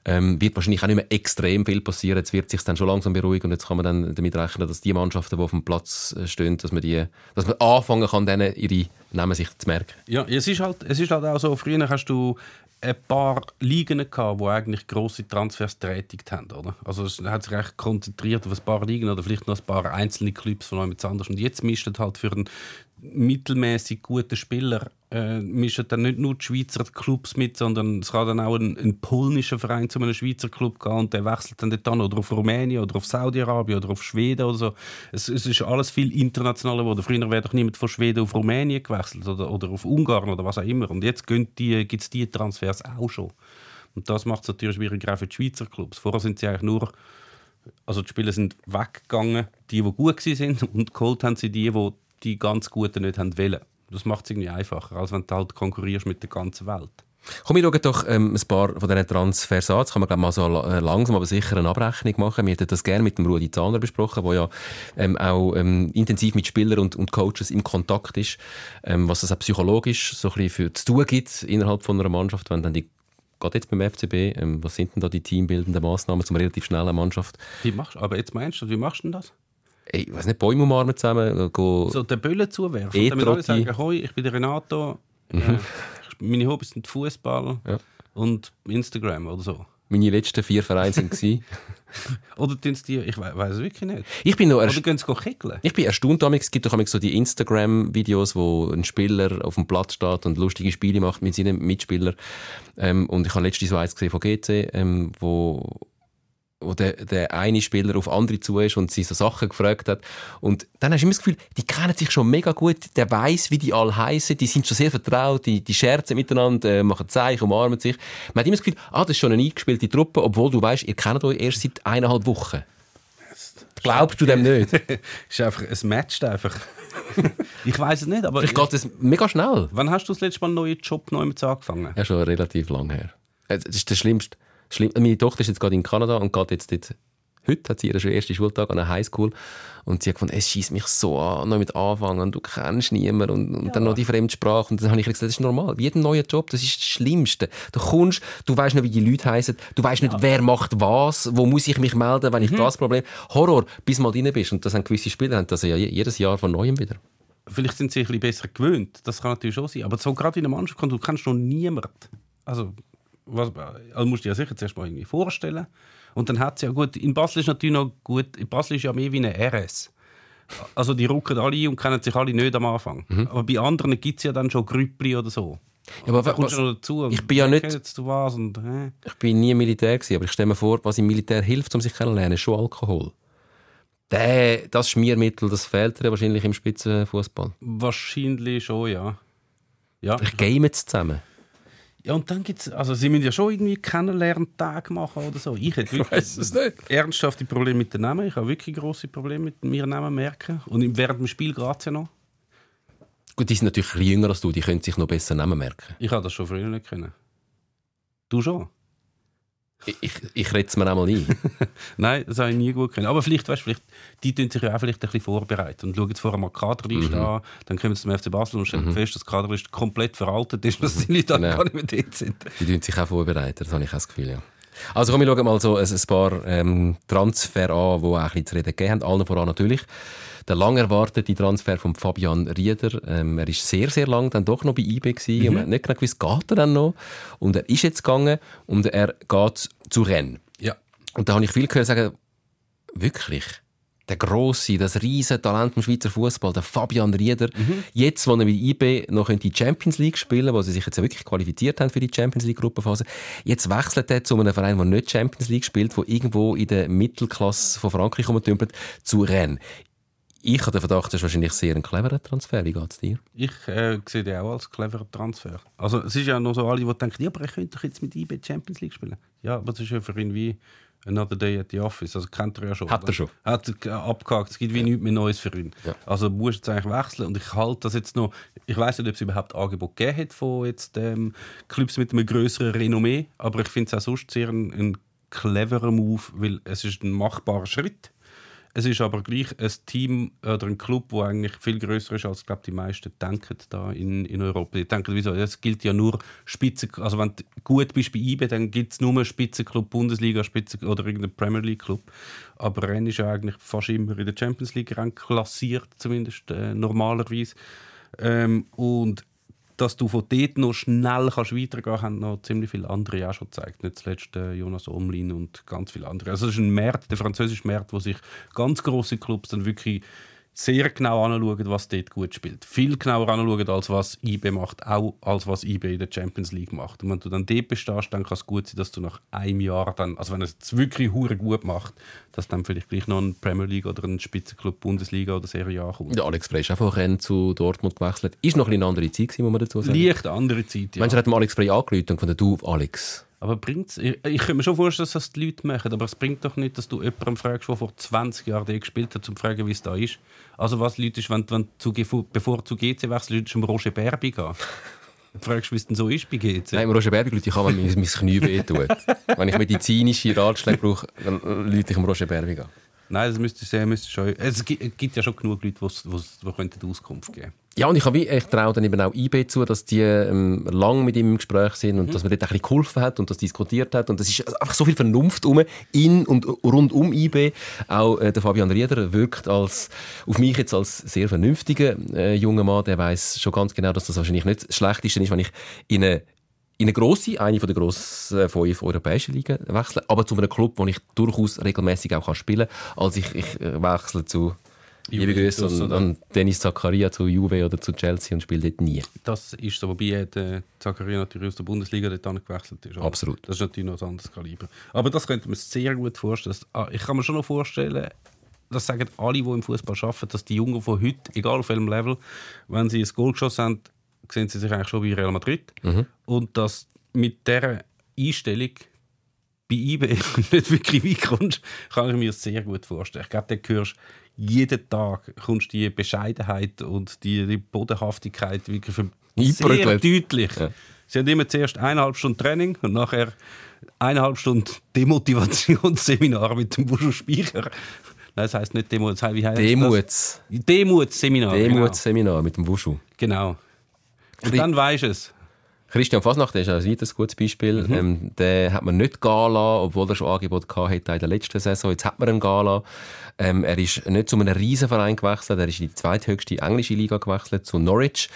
Ähm, wird wahrscheinlich auch nicht mehr extrem viel passieren. Jetzt wird sich dann schon langsam beruhigen und jetzt kann man dann damit rechnen, dass die Mannschaften, die auf dem Platz äh, stehen, dass man, die, dass man anfangen kann, denen ihre Namen sich zu merken. Ja, es ist halt, es ist halt auch so, früher hast du ein paar Ligen gehabt, die eigentlich grosse Transfers tätigt haben, oder? Also es hat sich recht konzentriert auf ein paar Ligen oder vielleicht noch ein paar einzelne Clubs von jemand anders. Und jetzt mischt halt für einen mittelmäßig guten Spieler äh, mischen dann nicht nur die Schweizer Clubs mit, sondern es kann dann auch ein, ein polnischer Verein zu einem Schweizer Club gehen und der wechselt dann dort oder auf Rumänien oder auf Saudi-Arabien oder auf Schweden oder so. Es, es, ist alles viel internationaler geworden. Früher wäre doch niemand von Schweden auf Rumänien gewechselt oder, oder auf Ungarn oder was auch immer. Und jetzt gibt es die Transfers auch schon. Und das macht es natürlich schwieriger auch für die Schweizer Clubs. Vorher sind sie eigentlich nur also die Spieler sind weggegangen, die, die gut waren, und geholt haben sie die, die die ganz Guten nicht haben wollen. Das macht es irgendwie einfacher, als wenn du halt konkurrierst mit der ganzen Welt. Komm, wir schauen doch ähm, ein paar von diesen Transfers an. Jetzt kann man glaub, mal so äh, langsam, aber sicher eine Abrechnung machen. Wir hätten das gerne mit dem Rudi Zahner besprochen, der ja ähm, auch ähm, intensiv mit Spielern und, und Coaches im Kontakt ist, ähm, was es auch psychologisch so ein bisschen für zu tun gibt innerhalb von einer Mannschaft, wenn dann die Gerade jetzt beim FCB, ähm, was sind denn da die teambildenden Massnahmen zum relativ schnellen Mannschaft? Wie machst, aber jetzt meinst du, wie machst du denn das? Ich weiß nicht, Bäume umarmen zusammen. Äh, go so den Böllen zuwerfen. E damit alle sagen, hoi, ich bin der Renato. Mhm. Meine Hobbys sind Fußball ja. und Instagram oder so. Meine letzten vier Vereine waren. oder tun die, ich weiß es wirklich nicht. Ich bin noch oder gehen sie kickeln? Ich bin erstaunt, es gibt doch so die Instagram-Videos, wo ein Spieler auf dem Platz steht und lustige Spiele macht mit seinen Mitspielern. Ähm, und ich habe letztens so eins gesehen von GC, ähm, wo wo der, der eine Spieler auf andere zu ist und sie so Sachen gefragt hat. Und dann hast du immer das Gefühl, die kennen sich schon mega gut, der weiß, wie die alle heißen, die sind schon sehr vertraut, die, die scherzen miteinander, äh, machen Zeichen, umarmen sich. Man hat immer das Gefühl, ah, das ist schon eine eingespielte Truppe, obwohl du weißt, ihr kennt euch erst seit eineinhalb Wochen. Glaubst du dem nicht? ist einfach, es matcht einfach. ich weiß es nicht, aber... Vielleicht geht es mega schnell. Wann hast du das letzte Mal einen neuen Job neu angefangen? Ja, schon relativ lang her. Das ist das Schlimmste. Schlimm. Meine Tochter ist jetzt gerade in Kanada und geht jetzt dort Heute hat sie ihren ersten Schultag an der Highschool und sie hat gefunden, es schießt mich so an, noch mit anfangen und du kennst niemanden und, und ja. dann noch die Fremdsprache und dann habe ich gesagt, das ist normal, wie jeder neue Job, das ist das Schlimmste. Du kommst, du weißt nicht, wie die Leute heißen, du weißt nicht, ja. wer macht was, wo muss ich mich melden, wenn ich mhm. das Problem Horror, bis mal drin bist und das haben gewisse Spieler haben das ja jedes Jahr von Neuem wieder. Vielleicht sind sie ein bisschen besser gewöhnt, das kann natürlich schon sein, aber so gerade in der Mannschaft, du kennst noch niemanden. Also was, also musst du dir ja sicher zuerst mal irgendwie vorstellen. Und dann hat es ja gut, in Basel ist natürlich noch gut, in Basel ist ja mehr wie eine RS. Also die rucken alle ein und kennen sich alle nicht am Anfang. Aber bei anderen gibt es ja dann schon Grüppli oder so. Ja, aber was- noch dazu. ich bin ja nicht- und, äh. Ich bin nie Militär gewesen, aber ich stelle mir vor, was im Militär hilft, um sich kennenzulernen, ist schon Alkohol. Der, das Schmiermittel, das fehlt dir wahrscheinlich im Spitzenfußball. Wahrscheinlich schon, ja. Ja, Ich game jetzt zusammen. Ja und dann gibt es, also sie müssen ja schon irgendwie Kennenlerntage machen oder so. Ich hätte wirklich nicht. ernsthafte Probleme mit den Namen. Ich habe wirklich große Probleme mit mir Namen merken. Und während dem Spiel es ja noch. Gut, die sind natürlich jünger als du, die können sich noch besser Namen merken. Ich habe das schon früher nicht können. Du schon? Ich, ich, rede es mir einmal ein. Nein, das habe ich nie gut können. Aber vielleicht, weißt, vielleicht, die tun sich ja auch vielleicht ein bisschen vorbereiten und schauen jetzt vorher mal die Kaderliste Mhm. an, dann kommen sie zum FC Basel und stellen fest, dass die Kaderliste komplett veraltet ist, dass die Leute Genau. gar nicht mehr dort sind. Die tun sich auch vorbereiten, das habe ich auch das Gefühl, ja. Also komm, wir schauen mal so ein, ein paar ähm, Transfer an, die auch ein bisschen zu reden gegeben haben. Allen voran natürlich der lang erwartete Transfer von Fabian Rieder. Ähm, er ist sehr, sehr lang dann doch noch bei IB gewesen und man hat nicht genau gewusst, geht er dann noch? Und er ist jetzt gegangen und er geht zu Rennes. Ja. Und da habe ich viel gehört sagen, wirklich, der grosse, das riesige Talent im Schweizer Fußball, der Fabian Rieder, jetzt, wo er mit IB noch in die Champions League spielen wo sie sich jetzt wirklich qualifiziert haben für die Champions League Gruppenphase, jetzt wechselt er zu einem Verein, der nicht Champions League spielt, wo irgendwo in der Mittelklasse von Frankreich rumtümpelt, zu Rennes. Ich habe den Verdacht, das ist wahrscheinlich sehr ein cleverer Transfer. Wie geht es dir? Ich äh, sehe den auch als cleverer Transfer. Also es ist ja noch so alle, die denken, ja, aber er könnte doch jetzt mit IB Champions League spielen. Ja, aber das ist ja für ihn wie Another Day at the Office. Also kennt er ja schon. Hat er schon. Hat er abgehakt. Es gibt wie nichts mehr Neues für ihn. Ja. Also muss jetzt eigentlich wechseln. Und ich halte das jetzt noch, ich weiß nicht, ob es überhaupt Angebot gegeben hat von jetzt, ähm, Clubs mit einem größeren Renommee, aber ich finde es auch sonst sehr ein, ein cleverer Move, weil es ist ein machbarer Schritt. Es ist aber gleich ein Team oder ein Club, der eigentlich viel größer ist, als glaub, die meisten denken da in, in Europa. Die denken, wieso? Es gilt ja nur Spitzen. Also wenn du gut bist bei IBE, dann gibt es nur Spitzenclub, Bundesliga Spitzen oder irgendeinen Premier League Club. Aber Rennes ist ja eigentlich fast immer in der Champions League klassiert, zumindest äh, normalerweise. Ähm, und dass du von dort noch schnell kannst weitergehen kannst, haben noch ziemlich viele andere auch schon gezeigt. Nicht zuletzt äh, Jonas Omlin und ganz viele andere. Also es ist ein Markt, der französische Markt, wo sich ganz große Clubs dann wirklich sehr genau anschauen, was dort gut spielt. Viel genauer anschauen, als was IB macht, auch als was IB in der Champions League macht. Und wenn du dann dort bestehst, dann kann es gut sein, dass du nach einem Jahr dann, also wenn es jetzt wirklich hure gut macht, dass dann vielleicht gleich noch ein Premier League oder ein Spitzenclub Bundesliga oder Serie A kommt. Der Alex Frey ist auch von Rennes zu Dortmund gewechselt. Ist noch ein eine andere Zeit gewesen, muss man dazu sagen. Leicht andere Zeit, ja. Er hat dem Alex Frey angerufen und von der Du, Alex, Aber bringt's? Ich, ich könnte mir schon vorstellen, dass das die Leute machen, aber es bringt doch nicht, dass du jemanden fragst, der vor 20 Jahren dort gespielt hat, um zu fragen, wie es da ist. Also was Leute ist, wenn, wenn du, zu- bevor du zu GC wechselst, du zum Roger Berbi gehen. Du fragst, wie es denn so ist bei GC. Nein, im Roger Berbi Leute, ich kann, mir mein Knie wehtut. wenn ich medizinische Ratschläge brauche, dann Leute ich am Roger Berbi gehen. Nein, das müsste sehr, müsste schon. Es gibt, es gibt ja schon genug Leute, die die könnten Auskunft geben. Ja, und ich, habe ich traue dann eben auch IB zu, dass die ähm, lang mit ihm im Gespräch sind und dass man dort ein bisschen geholfen hat und das diskutiert hat. Und es ist einfach so viel Vernunft um, in und rund um IB. Auch äh, der Fabian Rieder wirkt als, auf mich jetzt als sehr vernünftiger äh, junger Mann. Der weiß schon ganz genau, dass das wahrscheinlich nicht das Schlechteste ist, wenn ich in eine in eine grosse, eine von der grossen äh, fünf europäischen Ligen wechsle, aber zu einem Club, wo ich durchaus regelmäßig auch kann spielen kann. Also ich, ich äh, wechsle zu Liebe Grüße an, an Dennis Zakaria zu Juve oder zu Chelsea und spiele dort nie. Das ist so, wobei der Zakaria natürlich aus der Bundesliga dort gewechselt ist. Absolut. Das ist natürlich noch ein anderes Kaliber. Aber das könnte man sehr gut vorstellen. Ah, ich kann mir schon noch vorstellen, das sagen alle, die im Fußball arbeiten, dass die Jungen von heute, egal auf welchem Level, wenn sie ein Goal geschossen haben, sehen sie sich eigentlich schon bei Real Madrid. Und dass mit dieser Einstellung bei IB nicht wirklich weit kommst, kann ich mir sehr gut vorstellen. Ich glaube, da hörst jeden Tag kommst die Bescheidenheit und die, Bodenhaftigkeit wirklich für sehr deutlich. Ja. Sie haben immer zuerst eineinhalb Stunden Training und nachher eineinhalb Stunden Demotivationsseminar mit dem Buschu Speicher. Nein, das heisst nicht Demo, das heisst, wie heisst Demuts. das? Demutsseminar. Demuts-Seminar mit dem Wuschu. Genau. genau. Und dann weisst du es. Christian Fasnacht ist ein weiteres gutes Beispiel. Ähm, den hat man nicht lassen, obwohl er schon Angebot hatte in der letzten Saison. Jetzt hat man ihn lassen. Ähm, er ist nicht zu einem Riesenverein gewechselt, er ist in die zweithöchste englische Liga gewechselt, zu Norwich.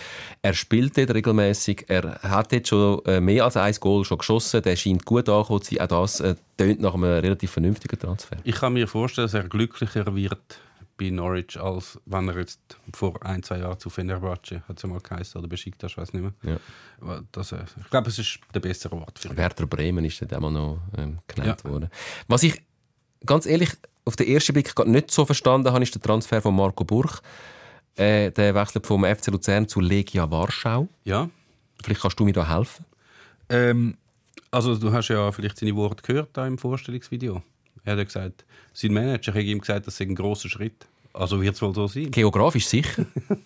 Er spielt dort regelmäßig. Er hat jetzt schon äh, mehr als ein Goal schon geschossen. Der scheint gut angekommen zu sein. Auch das äh, tönt nach einem relativ vernünftigen Transfer. Ich kann mir vorstellen, dass er glücklicher wird bei Norwich, als wenn er jetzt vor ein, zwei Jahren zu Fenerbahce, hat es ja mal geheißen, oder Besiktas, ich weiß nicht mehr. Ja. Das, äh, ich glaube, es ist der bessere Ort für ihn. Werder Bremen ist dann einmal noch ähm, genannt worden. Was ich ganz ehrlich auf den ersten Blick nicht so verstanden habe, ist der Transfer von Marco Burch. Äh, der wechselt vom FC Luzern zu Legia Warschau. Ja, Vielleicht kannst du mir da helfen. Ähm, also du hast ja vielleicht seine Worte gehört da im Vorstellungsvideo. Er hat ja gesagt, sein Manager hat ihm gesagt, das sei ein grosser Schritt. Also wird es wohl so sein. Geografisch sicher.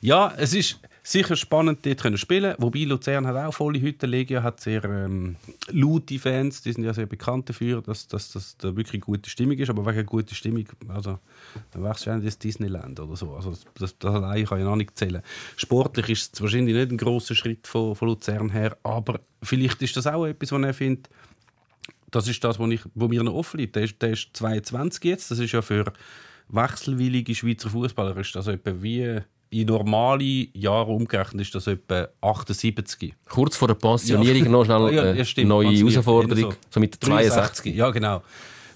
Ja, es ist sicher spannend, dort können spielen. Wobei Luzern hat auch volle Hütte. Legia hat sehr ähm, laute Fans. Die sind ja sehr bekannt dafür, dass, dass, dass da wirklich gute Stimmung ist. Aber wegen guter Stimmung, also dann wärst du ja nicht ins Disneyland oder so. Also das, das allein kann ja noch nicht zählen. Sportlich ist es wahrscheinlich nicht ein grosser Schritt von, von Luzern her, aber vielleicht ist das auch etwas, was er findet, das ist das, was, ich, wo mir noch offen liegt. Der ist, der ist 22 jetzt. Das ist ja für wechselwillige Schweizer Fußballer ist das etwa wie in normale Jahre umgerechnet ist das etwa 78. Kurz vor der Pensionierung noch schnell Ja, äh, ja, stimmt. neue Herausforderung. eher So mit 62. Ja, genau.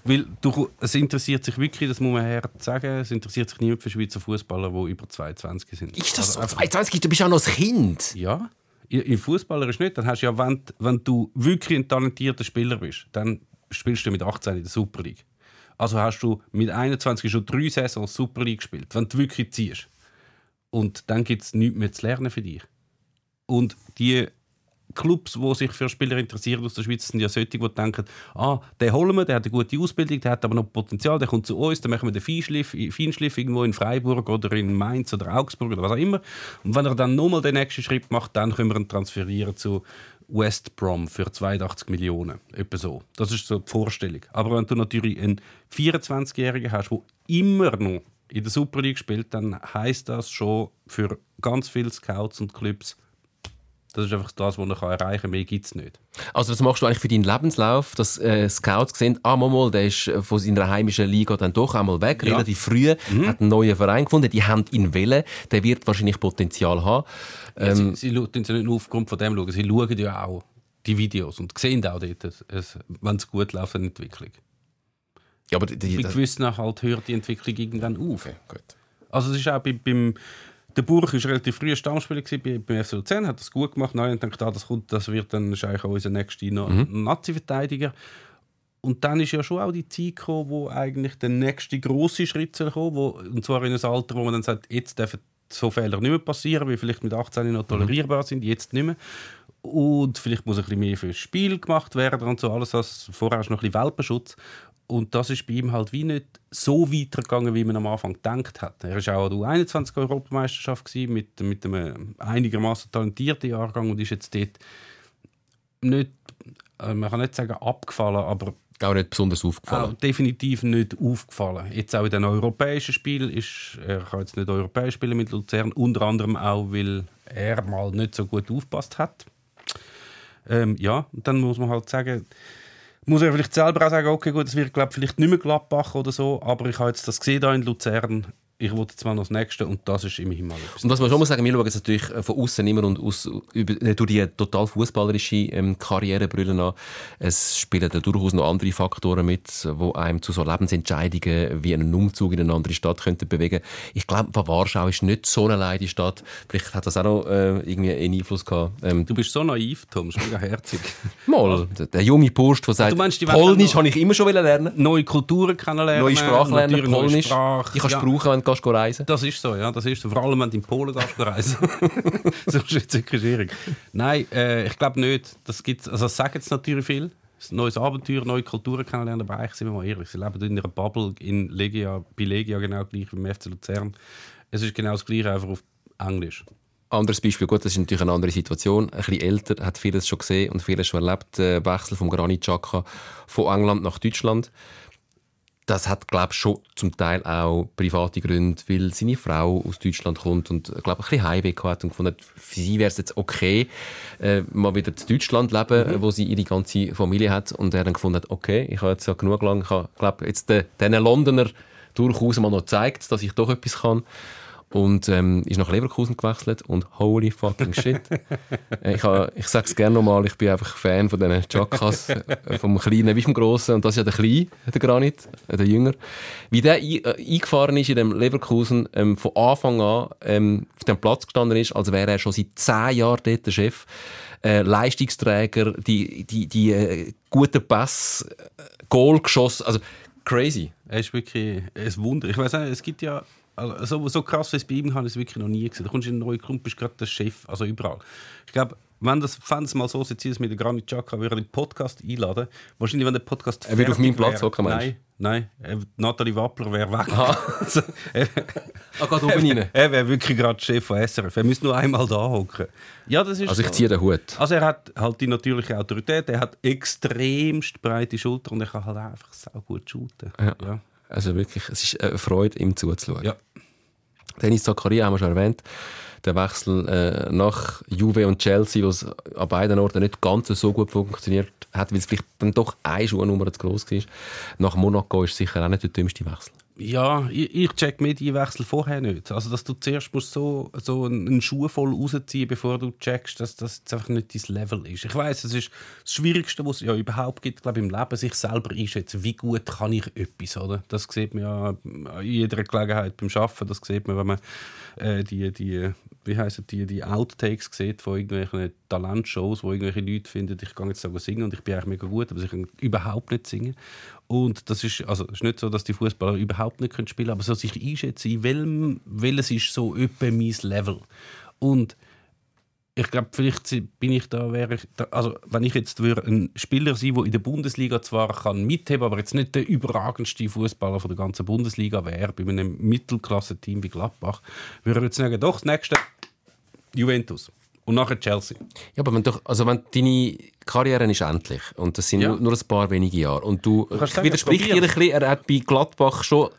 Weil du, es interessiert sich wirklich, das muss man her sagen, es interessiert sich niemand für Schweizer Fußballer, die über 22 sind. Ist das so? Also, 22? Du bist auch noch ein Kind. ja, im Fußballer ist nicht. Dann hast du ja, wenn, wenn du wirklich ein talentierter Spieler bist, dann spielst du mit 18 in der Super League. Also hast du mit 21 schon drei Saisons Super League gespielt, wenn du wirklich ziehst. Und dann gibt es nichts mehr zu lernen für dich. Und die Clubs, die sich für Spieler interessieren aus der Schweiz, sind ja solche, die denken, ah, den holen wir, der hat eine gute Ausbildung, der hat aber noch Potenzial, der kommt zu uns, dann machen wir den Feinschliff, Feinschliff irgendwo in Freiburg oder in Mainz oder Augsburg oder was auch immer. Und wenn er dann nochmal den nächsten Schritt macht, dann können wir ihn transferieren zu West Brom für 82 Millionen. Etwa so. Das ist so die Vorstellung. Aber wenn du natürlich einen 24-Jährigen hast, der immer noch in der Super League spielt, dann heißt das schon für ganz viele Scouts und Clubs, das ist einfach das, was er erreichen kann. Mehr gibt es nicht. Also das machst du eigentlich für deinen Lebenslauf, dass äh, Scouts sehen, ah, mal, der ist äh, von seiner heimischen Liga dann doch einmal weg, Ja. relativ früh, hat einen neuen Verein gefunden, die haben ihn wählen, der wird wahrscheinlich Potenzial haben. Ähm, sie, sie schauen sie nicht nur aufgrund von dem schauen, sie schauen ja auch die Videos und sehen auch dort, wenn es gut läuft, eine Entwicklung. ja, aber die, Bei das, gewissen halt hört die Entwicklung irgendwann auf. gut. Also es ist auch bei, beim der Burg war relativ früh Stammspieler gewesen, bei, beim FC Luzern, hat das gut gemacht. Nein, und dachte, ah, das kommt, das wird dann eigentlich auch unser nächster Na Nazi-Verteidiger. Und dann ist ja schon auch die Zeit gekommen, wo eigentlich der nächste große Schritt soll kommen, wo, und zwar in ein Alter, wo man dann sagt, jetzt dürfen so Fehler nicht mehr passieren, wie vielleicht mit 18 noch tolerierbar sind, jetzt nicht mehr. Und vielleicht muss ein bisschen mehr fürs Spiel gemacht werden und so alles, das vorher ist noch ein bisschen Welpenschutz. Und das ist bei ihm halt wie nicht so weitergegangen, wie man am Anfang gedacht hat. Er war auch an der U21-Europameisterschaft gewesen, mit, mit einem einigermaßen talentierten Jahrgang und ist jetzt dort nicht, äh, man kann nicht sagen abgefallen, aber Auch nicht besonders auch aufgefallen. definitiv nicht aufgefallen. Jetzt auch in den europäischen Spielen ist er kann jetzt nicht europäisch spielen mit Luzern, unter anderem auch, weil er mal nicht so gut aufpasst hat. Ähm, ja, und dann muss man halt sagen, muss er vielleicht selber auch sagen, okay, gut, es wird glaub, vielleicht nicht mehr Gladbach oder so, aber ich habe jetzt das gesehen da in Luzern. Ich wollte jetzt mal noch das Nächste und das ist immerhin mal etwas. Und was man schon muss sagen, wir schauen es natürlich äh, von außen immer und aus, über, äh, durch die total fußballerische ähm, Karrierebrille an. Es spielen da durchaus noch andere Faktoren mit, wo einem zu so Lebensentscheidungen wie einen Umzug in eine andere Stadt könnten bewegen. Ich glaube, Warschau ist nicht so eine leide Stadt. Vielleicht hat das auch noch äh, irgendwie einen Einfluss gehabt. Ähm, Du bist so naiv, Tom, das ist mega herzig. mal, der, der junge Bursch, der sagt, du meinst, die Polnisch habe ich immer schon lernen. Neue Kulturen kennenlernen. Neue Sprache lernen, Polnisch. Sprache. Die kannst du Ja. brauchen, wenn du gehst reisen Das ist so, ja, das ist so. Vor allem, wenn du in Polen gehst, reisen. so ist jetzt wirklich schwierig. Nein, äh, ich glaube nicht. Das gibt's, also das sagen jetzt natürlich viel. Ein neues Abenteuer, neue Kulturen kennenlernen, aber eigentlich sind wir mal ehrlich. Sie leben in einer Bubble in Legia, bei Legia genau gleich wie im FC Luzern. Es ist genau das Gleiche, einfach auf Englisch. Anderes Beispiel, gut, das ist natürlich eine andere Situation. Ein bisschen älter, hat vieles schon gesehen und vieles schon erlebt. Der Wechsel vom Granit Xhaka von England nach Deutschland. Das hat, glaube ich, schon zum Teil auch private Gründe, weil seine Frau aus Deutschland kommt und, glaube ich, ein bisschen Heimweh hat und gefunden hat, für sie wäre es jetzt okay, äh, mal wieder zu Deutschland leben, mhm. wo sie ihre ganze Familie hat. Und er dann gefunden hat, okay, ich habe jetzt ja genug lang, ich habe, glaube jetzt den, diesen Londoner durchaus mal noch gezeigt, dass ich doch etwas kann. Und ähm, ist nach Leverkusen gewechselt und holy fucking shit. Äh, ich, ha, ich sage es gerne nochmal, ich bin einfach Fan von diesen Chakas, äh, vom Kleinen wie vom Grossen und das ist ja der Kleine, der Granit, äh, der Jünger. Wie der ein, äh, eingefahren ist in dem Leverkusen, ähm, von Anfang an ähm, auf dem Platz gestanden ist, als wäre er schon seit zehn Jahren dort der Chef. Äh, Leistungsträger, die, die, die äh, guten Pass, Goal geschossen, also crazy. Er ist wirklich ein Wunder. Ich weiß es gibt ja also so, so krass wie es bei ihm habe ich es wirklich noch nie gesehen. Da kommst du in einen neuen Club, bist gerade der Chef, also überall. Ich glaube, wenn das Fans mal so sieht, dass mit der Granit Xhaka würde den Podcast einladen. Wahrscheinlich, wenn der Podcast Er wird auf meinem Platz hocken, meinst du? Nein, nein. äh, Nathalie Wappler wäre weg. Also, er Ah, geht oben rein. er wäre wirklich gerade Chef von SRF. Er müsste nur einmal da hocken. Ja, das ist Also ich so. ziehe den Hut. Also er hat halt die natürliche Autorität, er hat extremst breite Schultern und er kann halt einfach sau gut shooten. Ja. ja. Also wirklich, es ist eine Freude, ihm zuzuschauen. Ja. Dennis Zakaria haben wir schon erwähnt. Der Wechsel äh, nach Juve und Chelsea, wo es an beiden Orten nicht ganz so gut funktioniert hat, weil es vielleicht dann doch eine Schuhnummer zu groß war. Nach Monaco ist sicher auch nicht der dümmste Wechsel. Ja, ich, ich check Medienwechsel vorher nicht. Also, dass du zuerst musst so, so einen Schuh voll rausziehen bevor du checkst, dass das jetzt einfach nicht dein Level ist. Ich weiß, es ist das Schwierigste, was es ja überhaupt gibt, glaube im Leben, sich selber einschätzen. Wie gut kann ich etwas, oder? Das sieht man ja an jeder Gelegenheit beim Arbeiten. Das sieht man, wenn man äh, die, die, wie heissen die, die Outtakes sieht von irgendwelchen Talentshows, wo irgendwelche Leute finden, ich kann jetzt sogar singen und ich bin eigentlich mega gut, aber ich kann überhaupt nicht singen. Und das ist, also, es ist nicht so, dass die Fußballer überhaupt nicht spielen können, aber so sich einschätzen, in welchem, welches ist so etwa mein Level. Und ich glaube, vielleicht bin ich da, wäre ich da, also wenn ich jetzt würde ein Spieler sein, der in der Bundesliga zwar kann mitheben, aber jetzt nicht der überragendste Fußballer von der ganzen Bundesliga wäre, bei einem Mittelklasse-Team wie Gladbach, würde ich jetzt sagen, doch, das nächste Juventus und nachher Chelsea. Ja, aber wenn, doch, also wenn deine Karriere ist endlich und das sind Ja. nur, nur ein paar wenige Jahre und du kannst ich sagen, widersprich dir ein bisschen, er hat bei Gladbach schon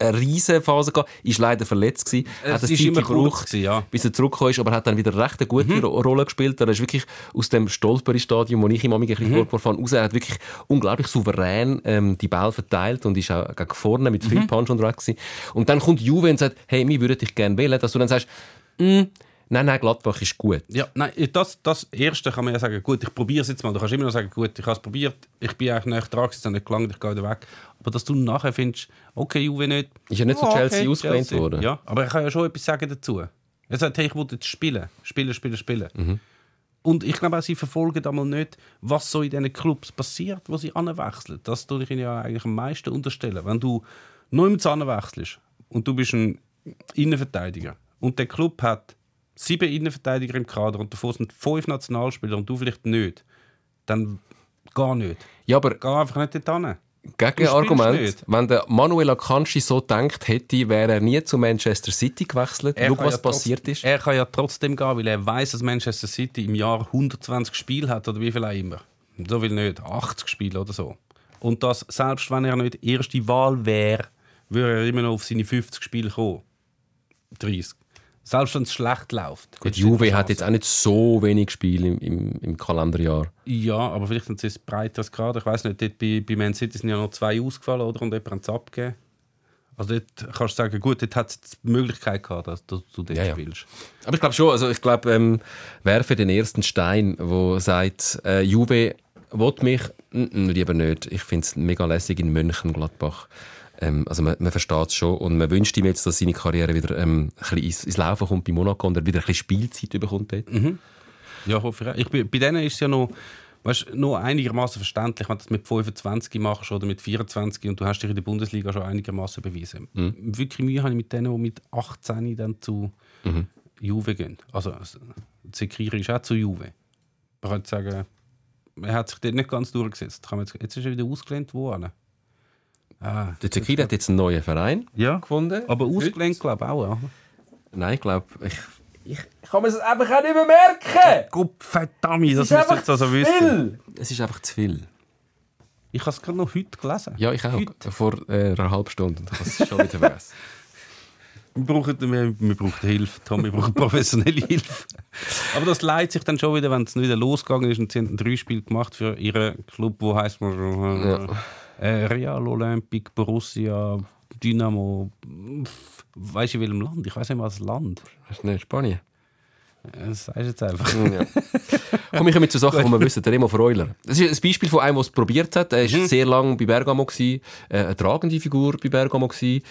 eine riesige Phase gehabt, ist leider verletzt gewesen, Es hat eine ist Zeit immer gebraucht, gewesen, ja. Mhm. bis er zurückgekommen ist, aber hat dann wieder recht eine gute Ro- Rolle gespielt. Er ist wirklich aus dem Stolperi-Stadium, wo ich ihm manchmal ein Mhm. bisschen vorgefahren raus, er hat wirklich unglaublich souverän ähm, die Bälle verteilt und ist auch gegen vorne mit Mhm. viel Punch unterwegs gewesen. Und dann kommt Juve und sagt, hey, wir würden dich gerne wählen, dass du dann sagst, «Mm, nein, nein, Gladbach ist gut. Ja, nein, das, das Erste kann man ja sagen, gut, ich probiere es jetzt mal. Du kannst immer noch sagen, gut, ich habe es probiert, ich bin eigentlich nicht dran, es hat nicht gelangt, ich gehe wieder weg. Aber dass du nachher findest, okay, Juve nicht. Ist ja nicht zu Ah, Chelsea ausgelehnt Chelsea. worden. Ja, aber ich kann ja schon etwas sagen dazu. Er sagt, hey, ich will jetzt spielen. Spielen, spielen, spielen. Mhm. Und ich glaube auch, sie verfolgen einmal nicht, was so in diesen Clubs passiert, wo sie anwechseln. Das tue ich ihnen ja eigentlich am meisten unterstellen. Wenn du neu mit anwechselst und du bist ein Innenverteidiger und der Club hat sieben Innenverteidiger im Kader und davon sind fünf Nationalspieler und du vielleicht nicht, dann geh nicht. Ja, aber Geh einfach nicht dort hin. Gegenargument, wenn der Manuel Akanji so denkt hätte, wäre er nie zu Manchester City gewechselt. Schau, kann was ja passiert ist. Er kann ja trotzdem gehen, weil er weiß, dass Manchester City im Jahr 120 Spiele hat oder wie viel auch immer. So will nicht, 80 Spiele oder so. Und das, selbst wenn er nicht erste Wahl wäre, würde er immer noch auf seine 50 Spiele kommen. 30. Selbst wenn es schlecht läuft. Gut, Juve hat jetzt auch nicht so wenig Spiele im, im, im Kalenderjahr. Ja, aber vielleicht sind sie ein breiteres Kader. Ich weiß nicht, dort bei, bei Man City sind ja noch zwei ausgefallen oder? und jemand hat es abgegeben. Also dort kannst du sagen, gut, dort hat es die Möglichkeit gehabt, dass du, du dort Ja, ja. spielst. Aber ich glaube schon, also ich glaube, ähm, werfe den ersten Stein, wo sagt, äh, Juve will mich, mm, mm, lieber nicht. Ich finde es mega lässig in Mönchengladbach. Ähm, also man, man versteht es schon und man wünscht ihm jetzt, dass seine Karriere wieder ähm, ein bisschen ins, ins Laufen kommt bei Monaco und er wieder ein bisschen Spielzeit bekommt dort. Ja, hoffe ich. Ich, bin- bei denen ist es ja noch, weißt, noch einigermaßen verständlich, wenn du das mit 25 machst oder mit 24 und du hast dich in der Bundesliga schon einigermaßen bewiesen. Wirklich Mühe habe ich mit denen, die mit 18 dann zu Juve gehen. Also, Zekiri ist auch zu Juve. Man könnte sagen, er hat sich dort nicht ganz durchgesetzt. Jetzt ist er wieder ausgelehnt worden. Ah, Der Zekiri hat jetzt einen neuen Verein ja, gefunden. aber ausgelehnt glaube ich auch. Ja. Nein, ich glaube, ich, ich, ich kann mir das einfach auch nicht mehr merken. Gott verdammt, das müsst ihr jetzt also wissen. Es ist einfach zu viel. Ich habe es gerade noch heute gelesen. Ja, ich auch. Heute. Vor äh, einer halben Stunde. Ich habe es schon wieder vergessen. Wir brauchen, wir, wir brauchen Hilfe, Tom, wir brauchen professionelle Hilfe. Aber das leidet sich dann schon wieder, wenn es wieder losgegangen ist und sie haben drei Spiele gemacht für ihren Club, wo heißt man äh, Ja. Äh, Real Olympique Borussia Dynamo. Weißt du, in welchem Land? Ich weiß nicht mal das Land. Du nicht Spanien? Das sagst du jetzt einfach. Ja. Komm, ich komme zu Sachen, die wir wissen. Der Remo Freuler. Das ist ein Beispiel von einem, der es probiert hat. Er war sehr lange bei Bergamo, gewesen, äh, eine tragende Figur bei Bergamo. Gewesen.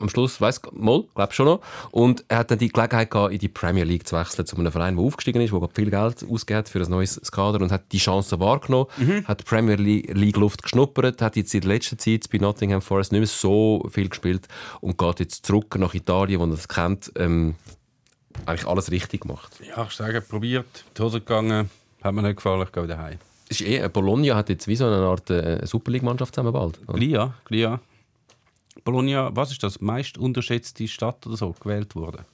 Am Schluss, weiss mal, glaub schon noch. Und er hat dann die Gelegenheit gehabt, in die Premier League zu wechseln, zu einem Verein, der aufgestiegen ist, der viel Geld ausgeht für ein neues Kader und hat die Chance wahrgenommen, hat die Premier League Luft geschnuppert, hat jetzt in der letzten Zeit bei Nottingham Forest nicht mehr so viel gespielt und geht jetzt zurück nach Italien, wo er es kennt, ähm, eigentlich alles richtig gemacht. Ja, ich sage, probiert, die Hose gegangen, hat mir nicht gefallen, ich gehe wieder heim. Ist eh, Bologna hat jetzt wie so eine Art äh, Superleague-Mannschaft zusammengebaut. oder? Glia, Glia. Bologna, was ist das? Meist unterschätzte Stadt oder so gewählt worden.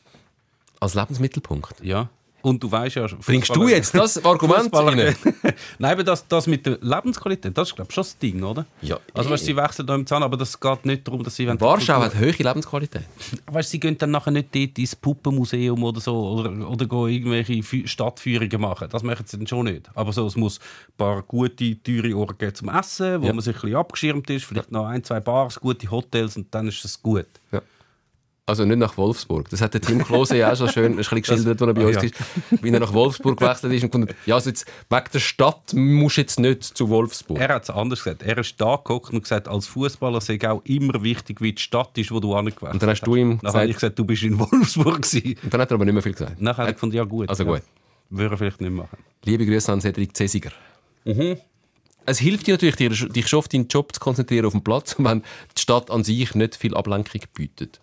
Als Lebensmittelpunkt. Ja. Und du weißt ja... Bringst du jetzt das Argument rein? Nein, aber das, das mit der Lebensqualität, das ist glaube ich schon das Ding, oder? Ja, Also weißt, sie wechseln da im Zahn, aber das geht nicht darum, dass sie... Warschau hat hohe Lebensqualität. Weißt, sie gehen dann nachher nicht dort ins Puppenmuseum oder so oder, oder gehen irgendwelche Fü- Stadtführungen machen. Das machen sie dann schon nicht. Aber so, es muss ein paar gute, teure Orte geben zum Essen, wo Ja. man sich ein bisschen abgeschirmt ist, vielleicht noch ein, zwei Bars, gute Hotels und dann ist es gut. Also nicht nach Wolfsburg. Das hat der Tim Klose ja auch schon schön ein bisschen geschildert, als er bei uns Ah, ja. ist, wie er nach Wolfsburg gewechselt ist und gefunden, ja, also jetzt, wegen der Stadt musst du jetzt nicht zu Wolfsburg. Er hat es anders gesagt. Er ist da geguckt und gesagt, als Fußballer sei auch immer wichtig, wie die Stadt ist, wo du angewechselt Und dann hast du ihm Nachher habe ich gesagt, gesagt, du bist in Wolfsburg gewesen. und dann hat er aber nicht mehr viel gesagt. Nachher habe ich gefunden, ja gut. Also ja. gut. Würde er vielleicht nicht machen. Liebe Grüße an Cedric Cesiger. Mhm. Es hilft dir natürlich, dich schon auf deinen Job zu konzentrieren auf dem Platz, wenn die Stadt an sich nicht viel Ablenkung bietet.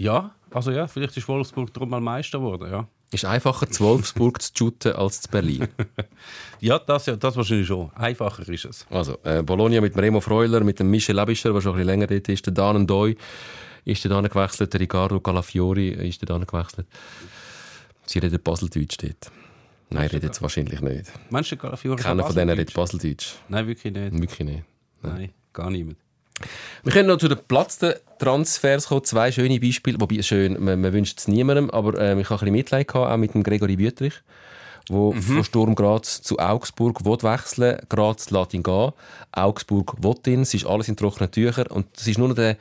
Ja, also ja, vielleicht ist Wolfsburg darum mal Meister geworden, ja. Ist einfacher zu Wolfsburg zu shooten als zu Berlin. Ja, das, ja, das wahrscheinlich schon. Einfacher ist es. Also, äh, Bologna mit Remo Freuler, mit dem Michel Labischer, der schon ein bisschen länger dort ist, der Dan Doy ist dann gewechselt, der Ricardo Calafiori ist dann gewechselt. Sie reden Baseldeutsch dort. Nein, redet jetzt wahrscheinlich nicht. Meinst du, Calafiori Keiner von denen redet Baseldeutsch. Nein, wirklich nicht. Wirklich nicht. Nein, gar niemand. Wir können noch zu den Platztransfers kommen. Zwei schöne Beispiele. Wobei, schön, man, man wünscht es niemandem, aber ähm, ich hatte ein bisschen Mitleid gehabt, auch mit dem Gregory Wüttrich, der von Sturm Graz zu Augsburg will wechseln Graz lässt ihn gehen. Augsburg will ihn. Es ist alles in trockenen Tüchern. Und es ist nur der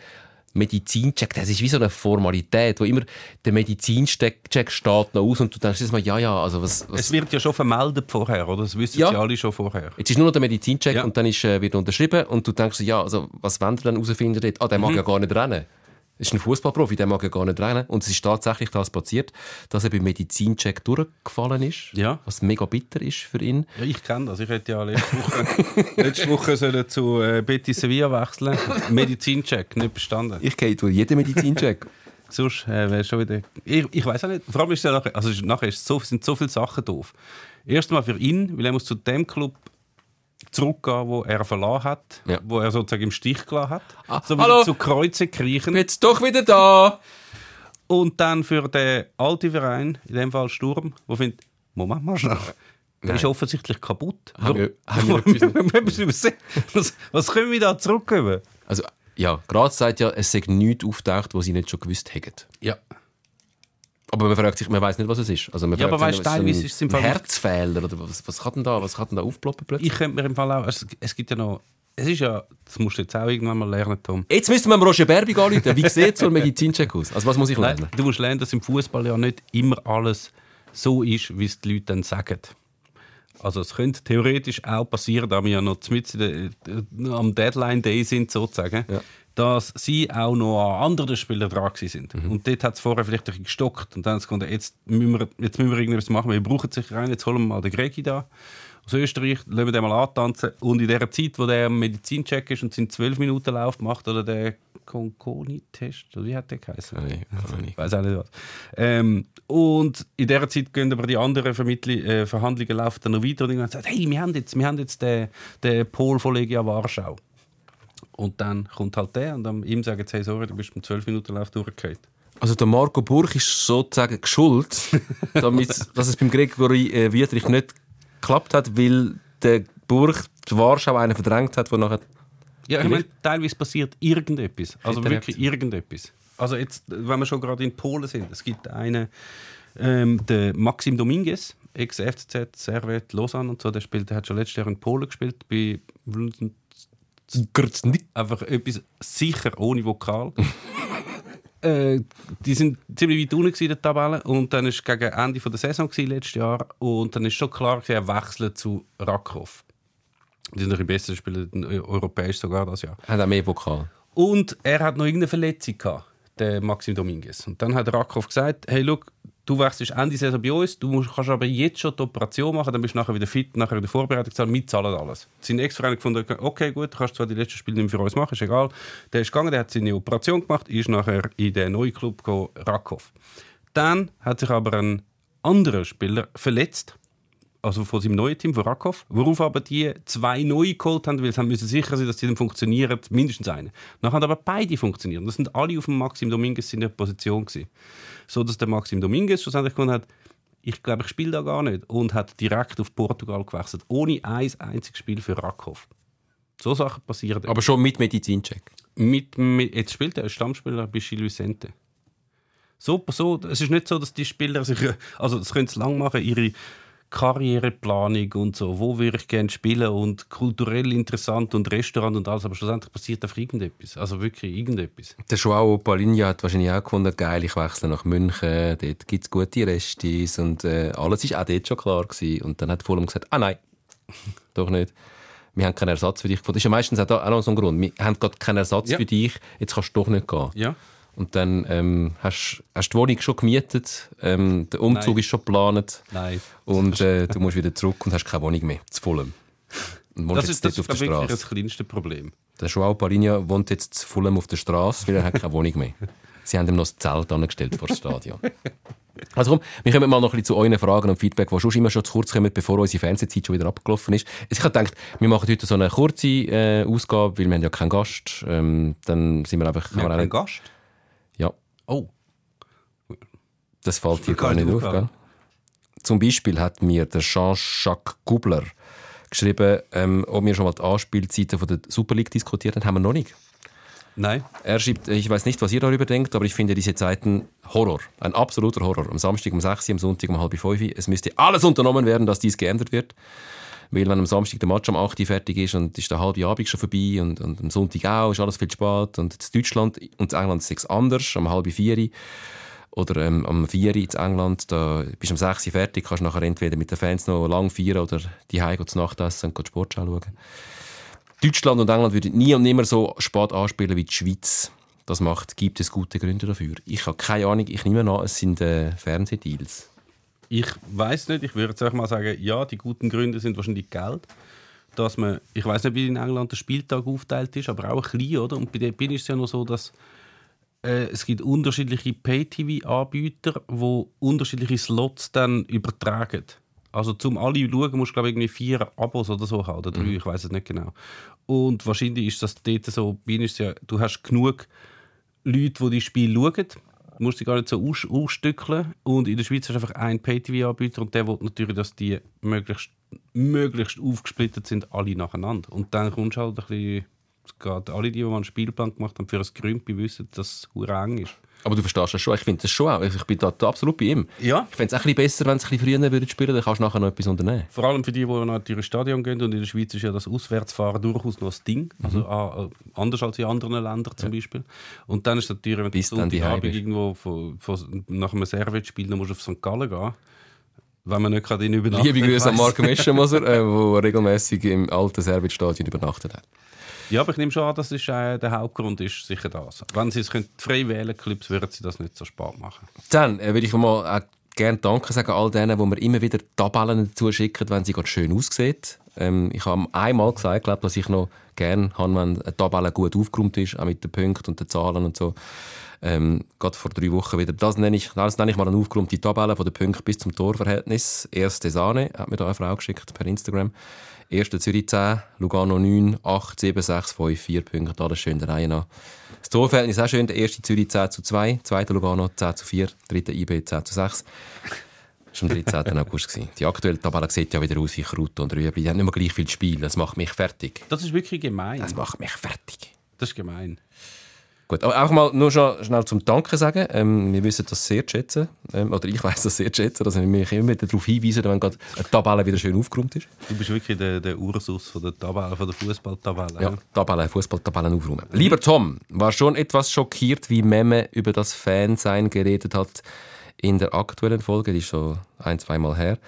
Medizincheck. Das ist wie so eine Formalität, wo immer der Medizincheck steht noch aus und du denkst jetzt mal, ja, ja, also was... was Es wird ja schon vermeldet vorher, oder? Das wissen Ja. sie alle schon vorher. Jetzt ist nur noch der Medizincheck Ja. und dann ist, äh, wird unterschrieben und du denkst, ja, also, was wollen wir dann herausfinden? Ah, der Mhm. mag ja gar nicht rennen. Ist ein Fußballprofi, der mag ja gar nicht rennen. Und es ist tatsächlich das passiert, dass er beim Medizincheck durchgefallen ist. Ja. Was mega bitter ist für ihn. Ja, ich kenne das. Ich hätte ja letzte Woche, letzte Woche sollen zu äh, Betis Sevilla wechseln. Medizincheck, nicht bestanden. Ich gehe durch jeden Medizincheck. Sonst äh, wäre schon wieder. Ich, ich weiß auch nicht. Vor allem ist ja nachher, also nachher ist so, sind so viele Sachen doof. Erstmal für ihn, weil er muss zu dem Club zurückgehen, wo er verloren hat, Ja. wo er sozusagen im Stich gelassen hat. Ah, so hallo? zu Kreuze kriechen. Jetzt doch wieder da! Und dann für den alten Verein, in dem Fall Sturm, wo findet, Moment mal schnell. Der ist offensichtlich kaputt. Haben wir- haben wir was, was können wir da zurückgeben? Also, ja, Graz sagt ja, es sei nichts auftaucht, was sie nicht schon gewusst hätten. Ja. Aber man fragt sich, man weiß nicht, was es ist. Also man Ja, aber weißt, teilweise ein ist es im Fall- Herzfehler oder was, was kann denn da, was kann denn da aufploppen plötzlich? Ich könnte mir im Fall auch, es, es gibt ja noch, es ist ja, das musst du jetzt auch irgendwann mal lernen, Tom. Jetzt müssten wir Roger Berbig anrufen. Wie sieht so ein Medizincheck aus? Also was muss ich lernen? Nein, du musst lernen, dass im Fußball ja nicht immer alles so ist, wie es die Leute dann sagen. Also es könnte theoretisch auch passieren, da wir ja noch mit äh, am Deadline Day sind sozusagen, Ja. dass sie auch noch an anderen Spielern dran sind. Mhm. Und dort hat es vorher vielleicht ein gestockt und dann hat es gefunden, jetzt müssen wir, jetzt müssen wir irgendwas machen, wir brauchen sich rein, jetzt holen wir mal den Gregi da aus Österreich, lassen wir den mal antanzen und in der Zeit, wo der am Medizincheck ist und seinen 12 Minuten Lauf macht oder der Conconi-Test, oder wie hat der geheißen? Nein. Ich weiß auch nicht was. Ähm, und in dieser Zeit gehen aber die anderen Vermittli äh, Verhandlungen laufen dann noch weiter und irgendwann sagt, hey, wir haben jetzt, wir haben jetzt den, den Pol von Legia Warschau. Und dann kommt halt der und dann ihm sagen sie, hey, sorry, du bist beim 12 Minuten Lauf durchgefallen. Also der Marco Burch ist sozusagen geschuld, damit, dass es beim Gregory äh, Wietrich nicht geklappt hat, weil der Burch die Warschau einen verdrängt hat, der nachher... Ja, ich meine, teilweise passiert irgendetwas. Also wirklich irgendetwas. Also jetzt, wenn wir schon gerade in Polen sind, es gibt einen, ähm, der Maxim Dominguez, ex-FCZ, Servet, Lausanne und so, der spielt, der hat schon letztes Jahr in Polen gespielt, bei Einfach etwas sicher ohne Vokal. äh, die sind ziemlich weit unten in der Tabelle und dann ist gegen Ende der Saison letztes Jahr und dann ist schon klar er wechselt zu Rakov. Die sind noch ein besser Spieler, europäisch sogar das Jahr. Hat auch mehr Vokal. Und er hat noch irgendeine Verletzung gehabt, der Maxim Dominguez. Und dann hat Rakov gesagt, hey, look, du wechselst Ende Saison bei uns, du musst, kannst aber jetzt schon die Operation machen, dann bist du nachher wieder fit, nachher wieder vorbereitet, zahlen, wir zahlen alles. Sein Ex-Verein gefunden, okay, gut, kannst zwar die letzten Spiele nicht mehr für uns machen, ist egal. Der ist gegangen, der hat seine Operation gemacht, ist nachher in den neuen Club gegangen, Rakov. Dann hat sich aber ein anderer Spieler verletzt also von seinem neuen Team, von Rakov, worauf aber die zwei neue geholt haben, weil sie müssen sicher sein, dass die dann funktionieren, mindestens eine. Dann haben aber beide funktioniert. Das sind alle auf dem Maxim Dominguez in der Position gewesen. So dass der Maxim Dominguez schlussendlich gewonnen hat, ich glaube, ich spiele da gar nicht und hat direkt auf Portugal gewechselt, ohne ein einziges Spiel für Rakov. So Sachen passieren. Aber schon mit Medizincheck? Mit, mit, jetzt spielt er als Stammspieler bei Gil Vicente. So, so, es ist nicht so, dass die Spieler sich, also das können sie lang machen, ihre Karriereplanung und so, wo würde ich gerne spielen und kulturell interessant und Restaurant und alles, aber schlussendlich passiert einfach irgendetwas, also wirklich irgendetwas. Der Joao Palinha hat wahrscheinlich auch gefunden, geil, ich wechsle nach München, dort gibt es gute Restis und äh, alles war auch dort schon klar gewesen. Und dann hat Fulham gesagt, ah nein, doch nicht. Wir haben keinen Ersatz für dich gefunden. Das ist ja meistens auch, auch noch so ein Grund. Wir haben gerade keinen Ersatz Ja. für dich, jetzt kannst du doch nicht gehen. Ja. Und dann ähm, hast du die Wohnung schon gemietet, ähm, der Umzug Nein. ist schon geplant Nein. und äh, du musst wieder zurück und hast keine Wohnung mehr, zu Fulham. Und Das ist, das ist wirklich Straße. das kleinste Problem. Der Joao Palinha wohnt jetzt zu Fulham auf der Straße, weil er hat keine Wohnung mehr. Sie haben ihm noch das Zelt angestellt vor das Stadion. Also komm, wir kommen mal noch ein bisschen zu euren Fragen und Feedback, die schon immer schon zu kurz kommen, bevor unsere Fernsehzeit schon wieder abgelaufen ist. Also ich habe gedacht, wir machen heute so eine kurze äh, Ausgabe, weil wir haben ja keinen Gast. Ähm, dann sind wir einfach... Wir haben man einen auch Gast. Oh. das fällt dir Gar nicht auf, gell? Zum Beispiel hat mir der Jean-Jacques Gubler geschrieben, ähm, ob wir schon mal die Anspielzeiten von der Super League diskutiert haben, haben wir noch nicht. Nein. Er schreibt, ich weiß nicht, was ihr darüber denkt, aber ich finde diese Zeiten Horror. Ein absoluter Horror. Am Samstag um 6 Uhr, am Sonntag um halb 5 Uhr. Es müsste alles unternommen werden, dass dies geändert wird. Weil wenn am Samstag der Match um 8 Uhr fertig ist und ist der halbe Abend schon vorbei und, und am Sonntag auch, ist alles viel spät. Und in Deutschland und in England ist es anders, um halb 4 Uhr. Oder ähm, am 4 Uhr in England, da bist du um 6 Uhr fertig, kannst nachher entweder mit den Fans noch lang feiern oder die Heim zu Nacht essen und die Sportschau schauen. Deutschland und England würden nie und nimmer so spät anspielen wie die Schweiz. Das macht, gibt es gute Gründe dafür. Ich habe keine Ahnung, ich nehme an, es sind äh, Fernsehdeals. Ich weiß nicht, ich würde jetzt mal sagen, ja, die guten Gründe sind wahrscheinlich Geld. Dass man, ich weiß nicht, wie in England der Spieltag aufgeteilt ist, aber auch ein klein, oder? Und bei der bin ist es ja noch so, dass äh, es gibt unterschiedliche Pay-TV-Anbieter, die unterschiedliche Slots dann übertragen. Also zum alle schauen musst du glaube ich irgendwie vier Abos oder so haben, oder drei, ich weiß es nicht genau. Und wahrscheinlich ist das dort so, ist es ja, du hast genug Leute, die die Spiele schauen. Musst sie gar nicht so aus ausstückeln. Und in der Schweiz du einfach einen Pay-TV-Anbieter und der will natürlich, dass die möglichst, möglichst aufgesplittet sind, alle nacheinander. Und dann kommst du halt ein bisschen... Gerade alle, die, die einen Spielplan gemacht haben für ein Grümpi, wissen, dass es eng ist. Aber du verstehst das schon, ich finde das schon auch. Ich bin da absolut bei ihm. Ja. Ich fände es auch ein bisschen besser, wenn sie ein bisschen früher würden spielen dann kannst du nachher noch etwas unternehmen. Vor allem für die, die natürlich ins Stadion gehen. Und in der Schweiz ist ja das Auswärtsfahren durchaus noch ein Ding. Also ah, äh, anders als in anderen Ländern zum Beispiel. Und dann ist es natürlich, wenn Bis du Heim bist. irgendwo von, von, nach einem Servet-Spiel dann musst du auf St. Gallen gehen. Wenn man nicht gerade in übernachtet. Liebe Grüße an. Marco Meschenmoser, äh, der regelmäßig im alten Servitstadion übernachtet hat. Ja, aber ich nehme schon an, das ist, äh, der Hauptgrund ist sicher das. Wenn sie es können, frei wählen Clubs, würden sie das nicht so spät machen. Dann äh, würde ich mal auch gerne Danke sagen all denen, die mir immer wieder Tabellen dazu schicken, wenn sie gerade schön aussieht. Ähm, ich habe einmal gesagt, glaub, dass ich noch gerne habe, wenn eine Tabelle gut aufgeräumt ist, auch mit den Punkten und den Zahlen und so. Ähm, gerade vor drei Wochen wieder. Das nenne ich, das nenne ich mal eine aufgeräumte Tabelle von den Punkten bis zum Torverhältnis. Erste Sahne hat mir da eine Frau geschickt per Instagram. Erste Zürich 10, Lugano 9, 8, 7, 6, 5, 4 Punkte. Alles schön der Reihe nach. Das Torverhältnis auch schön. Der erste Zürich 10 zu 2, zweite Lugano 10 zu 4, dritte IB 10 zu 6. Das war am 13. August. Die aktuelle Tabelle sieht ja wieder aus wie Krut und Rüebli. Die haben nicht mehr gleich viel Spiel. Das macht mich fertig. Das ist wirklich gemein. Das macht mich fertig. Das ist gemein. Gut, aber auch mal nur schon schnell zum Danke sagen. Ähm, wir wissen das sehr zu schätzen. Ähm, oder ich weiß das sehr zu schätzen, dass wir mich immer darauf hinweisen, wenn gerade eine Tabelle wieder schön aufgeräumt ist. Du bist wirklich der, der Ursus von der Tabelle, von der Fußballtabelle. Ja, Tabelle, Fußballtabellen aufräumen. Lieber Tom, war schon etwas schockiert, wie Memme über das Fansein geredet hat in der aktuellen Folge. Die ist schon ein, zweimal her.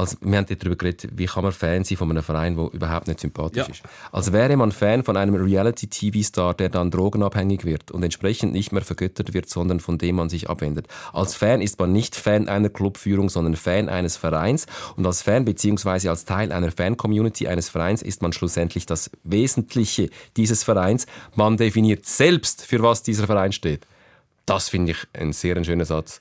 Also, wir haben darüber geredet, wie kann man Fan sein von einem Verein, der überhaupt nicht sympathisch Ja. ist. Als wäre man Fan von einem Reality-TV-Star, der dann drogenabhängig wird und entsprechend nicht mehr vergöttert wird, sondern von dem man sich abwendet. Als Fan ist man nicht Fan einer Clubführung, sondern Fan eines Vereins. Und als Fan bzw. als Teil einer Fan-Community eines Vereins ist man schlussendlich das Wesentliche dieses Vereins. Man definiert selbst, für was dieser Verein steht. Das finde ich ein sehr schöner Satz.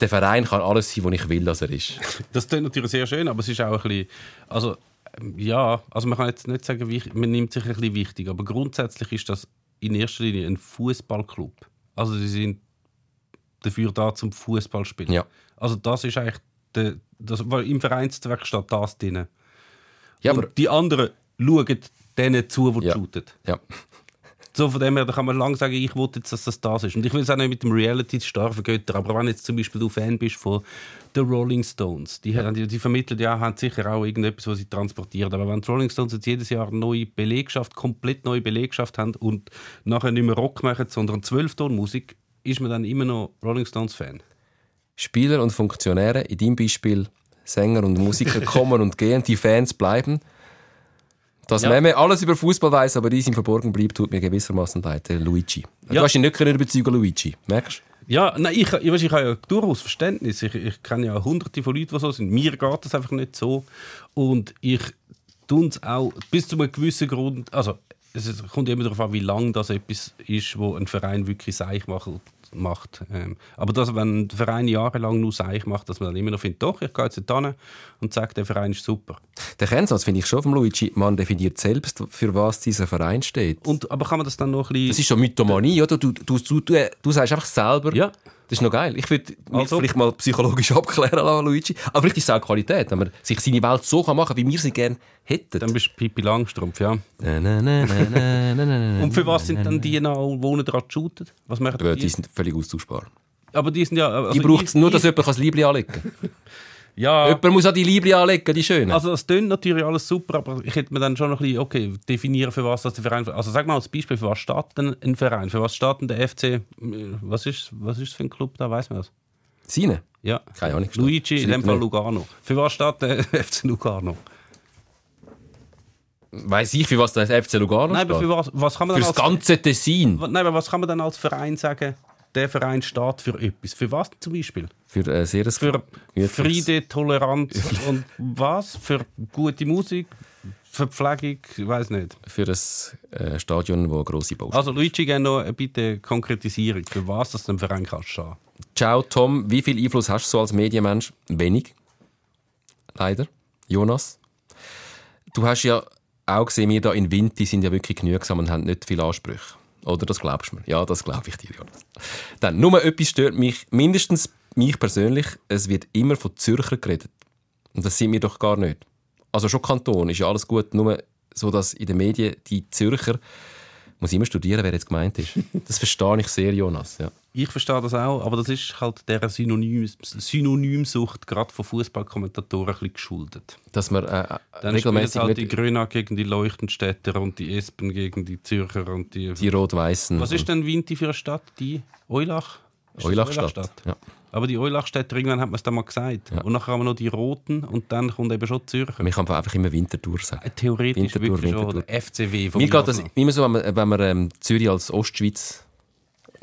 Der Verein kann alles sein, was ich will, dass er ist. Das klingt natürlich sehr schön, aber es ist auch ein bisschen, also ähm, ja, also man kann jetzt nicht sagen, man nimmt sich ein bisschen wichtig, aber grundsätzlich ist das in erster Linie ein Fußballclub. Also sie sind dafür da zum Fußball spielen. Ja. Also das ist eigentlich der, das, weil im Vereinszweck steht das drin. Ja, Und aber die anderen schauen denen zu, die Ja. shooten. ja. So von dem her, da kann man lang sagen, ich will jetzt, dass das das ist. Und ich will es auch nicht mit dem Reality-Star vergöttern, aber wenn jetzt zum Beispiel du Fan bist von The Rolling Stones, die, die, die vermitteln ja, haben sicher auch irgendetwas, was sie transportieren. Aber wenn die Rolling Stones jetzt jedes Jahr eine neue Belegschaft, komplett neue Belegschaft haben und nachher nicht mehr Rock machen, sondern Zwölftonmusik, ist man dann immer noch Rolling Stones-Fan. Spieler und Funktionäre, in deinem Beispiel Sänger und Musiker kommen und gehen, die Fans bleiben. Dass Ja. Meme alles über Fußball weiß, aber dies im Verborgen bleibt, tut mir gewissermaßen leid. Luigi. Du Ja. hast ihn nicht können überzeugen, Luigi. Merkst Ja, nein, ich, ich, weiss, ich habe ja durchaus Verständnis. Ich, ich kenne ja hunderte von Leuten, die so sind. Mir geht das einfach nicht so. Und ich tue es auch bis zu einem gewissen Grund. Also, es ist- kommt immer darauf an, wie lange das etwas ist, wo ein Verein wirklich seich macht. Macht. Ähm, aber dass, wenn der Verein jahrelang nur seich macht, dass man dann immer noch findet, doch, ich gehe jetzt hin und sage, der Verein ist super. Der Kernsatz finde ich schon vom Luigi. Man definiert selbst, für was dieser Verein steht. Und, aber kann man das dann noch ein Das bisschen... ist so Mythomanie, oder? Du, du, du, du, du sagst einfach selber. Ja. Das ist noch geil. Ich würde mich Also- vielleicht mal psychologisch abklären lassen, Luigi. Aber vielleicht ist es auch Qualität, wenn man sich seine Welt so kann machen kann, wie wir sie gerne hätten. Dann bist du Pippi Langstrumpf, ja. Und für was sind dann die die dran shooten? Was machen die? Die sind völlig austauschbar. Aber die sind ja... Also Die braucht es nur, dass jemand das Liebling anlegen kann. Ja, Jemand muss auch die Liebling anlegen, die schönen. also das tönt natürlich alles super, aber ich hätte mir dann schon noch ein bisschen, okay, definieren, für was das der Verein... Also sag mal als Beispiel, für was steht denn ein Verein? Für was steht denn der FC... äh, Was ist, was ist das für ein Club da, weiß man das? Seine? Ja. Keine Ahnung. Luigi, in dem Fall nicht. Lugano. Für was steht der FC Lugano? Weiss ich, für was der FC Lugano Nein, aber steht? für was, was kann man Für dann das als... ganze Tessin. Nein, aber was kann man dann als Verein sagen, der Verein steht für etwas? Für was zum Beispiel? Für äh, sehr Für Friede, Toleranz und was? Für gute Musik, für Pflegung, ich weiß nicht. Für ein äh, Stadion, wo grosse Baustellen Also Luigi, gerne noch bitte Konkretisierung, für was das dem Verein kann stehen. Ciao Tom, wie viel Einfluss hast du als Medienmensch? Wenig. Leider. Jonas? Du hast ja auch gesehen, wir da in Winti sind ja wirklich genügsam und haben nicht viele Ansprüche. Oder das glaubst du mir? Ja, das glaube ich dir, Jonas. Dann, nur etwas stört mich, mindestens mich persönlich, es wird immer von Zürcher geredet. Und das sind wir doch gar nicht. Also schon Kanton ist ja alles gut, nur so, dass in den Medien die Zürcher, muss immer studieren, wer jetzt gemeint ist. Das verstehe ich sehr, Jonas. Ja. Ich verstehe das auch, aber das ist halt der Synonym, Synonymsucht gerade von Fußballkommentatoren ein bisschen geschuldet. Dass man äh, Dann spielen regelmäßig halt die Gröna gegen die Leuchtenstädter und die Espen gegen die Zürcher und die... die Rot-Weißen. Was ist denn Winti für eine Stadt? Die Eulach? Ist Eulachstadt? Ja. Aber die Eulachstädter, irgendwann hat man es dann mal gesagt. Und nachher haben wir noch die Roten und dann kommt eben schon Zürcher. Man kann einfach immer Winterthur sagen. Theoretisch Winterthur, wirklich schon Winterthur. der FCW von Mir geht das immer so, wenn man, wenn man ähm, Zürich als Ostschweiz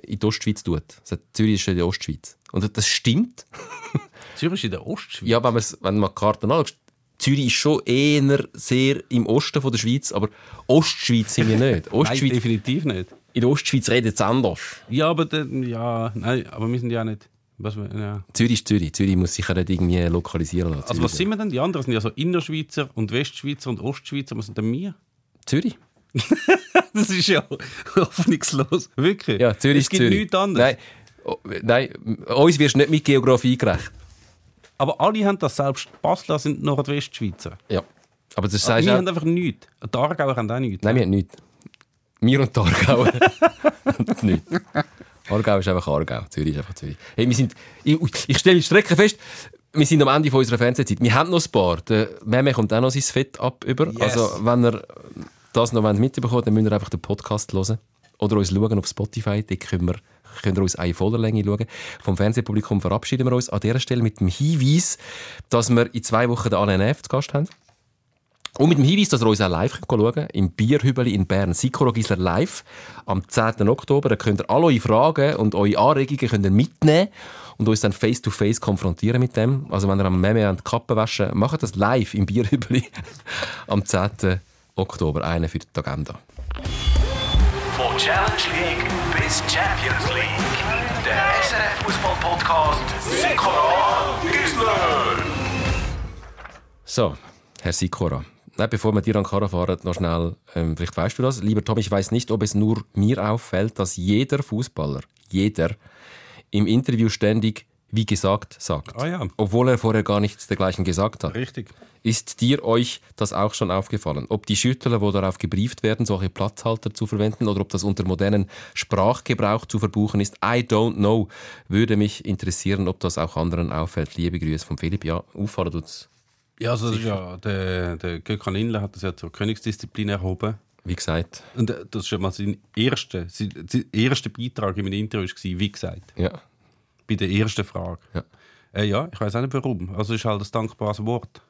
in die Ostschweiz tut. Sagt, Zürich ist in der Ostschweiz. Und das stimmt. Zürich ist in der Ostschweiz. Ja, wenn, wenn man die Karten anschaut, Zürich ist schon eher sehr im Osten von der Schweiz, aber Ostschweiz sind wir nicht. Nein, Ostschweiz, definitiv nicht. in der Ostschweiz redet es anders. Ja, aber dann, ja, nein, aber wir sind ja nicht. Was, ja. Zürich ist Zürich. Zürich muss sich ja nicht irgendwie lokalisieren lassen. Also was sind wir denn? Die anderen sind ja so Innerschweizer und Westschweizer und Ostschweizer. Was sind denn wir? Zürich? Das ist ja hoffnungslos. Wirklich. Ja, Zürich es gibt Zürich. nichts anderes. Nein, oh, nein, uns wirst du nicht mit Geografie gerecht. Aber alle haben das selbst. Basler sind Nordwestschweizer. Ja. Aber das Aber sagst wir haben einfach nichts. Die Aargauer haben auch nichts. Nein, wir haben nichts. Wir und die Aargau. nicht. Aargau ist einfach Aargau. Zürich ist einfach Zürich. Hey, wir sind, ich, ich stelle die Strecke fest, wir sind am Ende von unserer Fernsehzeit. Wir haben noch ein paar. Der Meme kommt auch noch sein Fett ab über. Yes. Also, wenn ihr das noch mitbekommt, dann müsst ihr einfach den Podcast hören. Oder uns schauen auf Spotify. Dort können wir, könnt ihr uns eine Vollerlänge schauen. Vom Fernsehpublikum verabschieden wir uns an dieser Stelle mit dem Hinweis, dass wir in zwei Wochen den Alain F. zu Gast haben. Und mit dem Hinweis, dass ihr uns auch live schauen könnt, im Bierhübeli in Bern, Sikoro Gisler live, am 10. Oktober. Da könnt ihr alle eure Fragen und eure Anregungen könnt ihr mitnehmen und uns dann face-to-face konfrontieren mit dem. Also wenn ihr am Meme an die Kappe waschen, macht das live im Bierhübeli am 10. Oktober. Einen für die Agenda. Von Challenge League bis Champions League. Der SRF Fußball Podcast Sikora Gisler. So, Herr Sikora. Nein, bevor wir dir an Karre fahren, noch schnell, ähm, vielleicht weißt du das. Lieber Tom, ich weiß nicht, ob es nur mir auffällt, dass jeder Fußballer, jeder, im Interview ständig wie gesagt sagt. Ah ja. Obwohl er vorher gar nichts dergleichen gesagt hat. Richtig. Ist dir euch das auch schon aufgefallen? Ob die Schüttler, wo darauf gebrieft werden, solche Platzhalter zu verwenden oder ob das unter modernen Sprachgebrauch zu verbuchen ist? I don't know. Würde mich interessieren, ob das auch anderen auffällt. Liebe Grüße von Philipp. Ja, auffallen tut's. Ja, also ja, der, der Gökhan Inle hat das ja zur Königsdisziplin erhoben. Wie gesagt, Und äh, das ist schon mal sein erster, sein erster Beitrag in meinem Interview war, wie gesagt, ja. Bei der ersten Frage. Ja. Äh, ja, ich weiß auch nicht warum. Also ist halt ein dankbares Wort.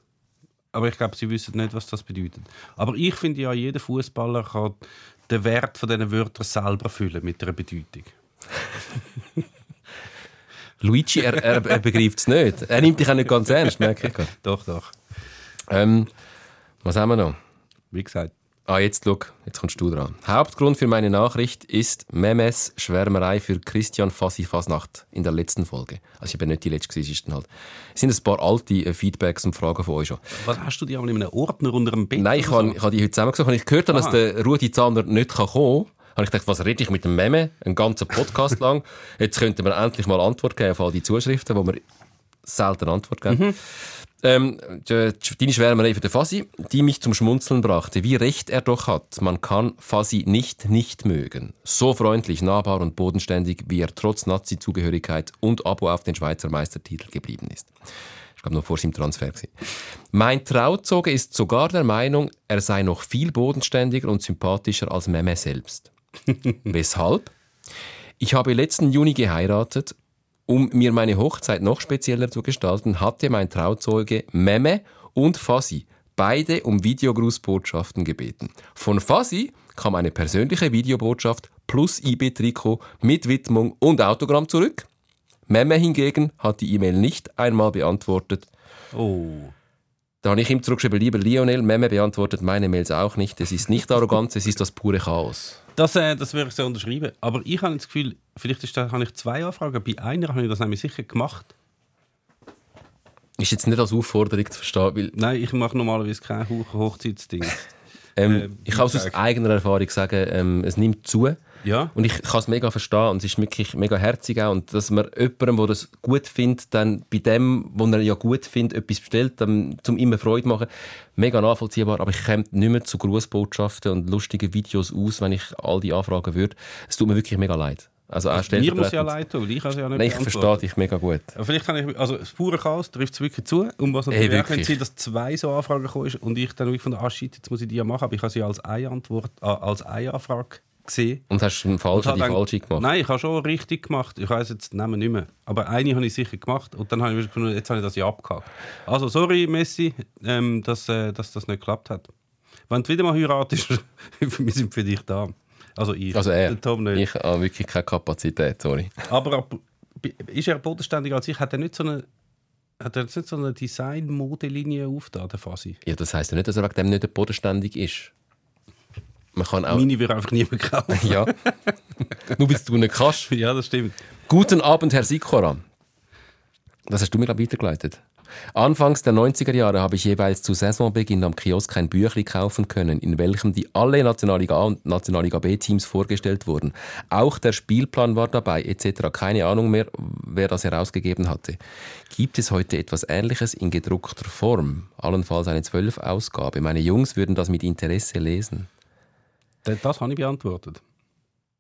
Aber ich glaube, sie wissen nicht, was das bedeutet. Aber ich finde ja, jeder Fußballer kann den Wert von diesen Wörtern selber füllen mit einer Bedeutung. Luigi, er, er, er begreift es nicht. Er nimmt dich auch nicht ganz ernst, merke ich. Doch, doch. Ähm, was haben wir noch? Wie gesagt. Ah, jetzt schau, jetzt kommst du dran. Hauptgrund für meine Nachricht ist Memes Schwärmerei für Christian Fassi Fasnacht in der letzten Folge. Also ich bin nicht die letzte, es ist dann halt. Es sind ein paar alte äh, Feedbacks und Fragen von euch schon. Was hast du die einmal in einem Ordner unter dem Bett? Nein, ich habe ich habe die heute zusammengesucht. Als ich gehört habe, dass der Rudi Zahner nicht kann kommen kann, habe ich gedacht, was rede ich mit dem Meme? Einen ganzen Podcast lang. Jetzt könnten wir endlich mal Antwort geben auf all die Zuschriften, wo wir selten Antwort geben. Ähm, die- deine Schwärmerei für den Fasi, die mich zum Schmunzeln brachte. Wie recht er doch hat. Man kann Fasi nicht nicht mögen. So freundlich, nahbar und bodenständig, wie er trotz Nazi-Zugehörigkeit und Abo auf den Schweizer Meistertitel geblieben ist. Ich glaube, noch vor seinem Transfer. Gewesen. Mein Trauzoge ist sogar der Meinung, er sei noch viel bodenständiger und sympathischer als Meme selbst. Weshalb? Ich habe letzten Juni geheiratet. Um mir meine Hochzeit noch spezieller zu gestalten, hatte mein Trauzeuge Meme und Fasi beide um Videogrußbotschaften gebeten. Von Fasi kam eine persönliche Videobotschaft plus IB-Trikot mit Widmung und Autogramm zurück. Meme hingegen hat die E-Mail nicht einmal beantwortet. Oh. Da habe ich ihm zurückgeschrieben, lieber Lionel, Meme beantwortet meine Mails auch nicht. Es ist nicht Arroganz, es ist das pure Chaos. Das, äh, das würde ich so unterschreiben. Aber ich habe das Gefühl, vielleicht ist da, habe ich zwei Anfragen. Bei einer habe ich das nämlich sicher gemacht. Ist jetzt nicht als Aufforderung zu verstehen, weil Nein, ich mache normalerweise kein Hoch Hochzeitsding. ähm, Äh, ich kann aus Feedback. eigener Erfahrung sagen, ähm, es nimmt zu. Ja? Und ich kann es mega verstehen und es ist wirklich mega herzig auch. Und dass man jemandem, der das gut findet, dann bei dem, wo er ja gut findet, etwas bestellt, dann, zum immer Freude machen, mega nachvollziehbar. Aber ich komme nicht mehr zu Grußbotschaften und lustigen Videos aus, wenn ich all die Anfragen würde. Es tut mir wirklich mega leid. Also auch Mir muss ja leid tun, weil ich kann es ja nicht Nein, ich verstehe dich mega gut. Aber vielleicht kann ich, also das pure Chaos trifft es wirklich zu. Und was Hey, natürlich auch könnte sein, dass zwei so Anfragen gekommen ist und ich dann wirklich von der ah, shit, jetzt muss ich die ja machen. Aber ich habe sie als eine Antwort, äh, als eine Anfrage gesehen. Und hast du einen falschen, die dann- falsche gemacht? Nein, ich habe schon richtig gemacht. Ich weiß jetzt den Namen nicht mehr. Aber eine habe ich sicher gemacht und dann habe ich gefunden, jetzt habe ich das ja abgehakt. Also sorry, Messi, ähm, dass, äh, dass das nicht geklappt hat. Wenn du wieder mal heiratest, wir sind für dich da. Also ich, Also er. Tom nicht. Ich habe wirklich keine Kapazität, sorry. Aber ab- ist er bodenständiger als ich? Hat er nicht so eine, hat er jetzt nicht so eine Design-Modelinie aufgetan, der Fasi? Ja, das heisst ja nicht, dass er wegen dem nicht bodenständig ist. Man kann auch... Meine würde einfach niemand kaufen. Ja. Nur weil du nicht kannst. ja, das stimmt. Guten Abend, Herr Sikora. Das hast du mir gerade weitergeleitet. Anfangs der 90er Jahre habe ich jeweils zu Saisonbeginn am Kiosk ein Büchlein kaufen können, in welchem die alle Nationalliga A und Nationalliga B Teams vorgestellt wurden. Auch der Spielplan war dabei, etc. Keine Ahnung mehr, wer das herausgegeben hatte. Gibt es heute etwas Ähnliches in gedruckter Form? Allenfalls eine Zwölf-Ausgabe. Meine Jungs würden das mit Interesse lesen. Das, das habe ich beantwortet.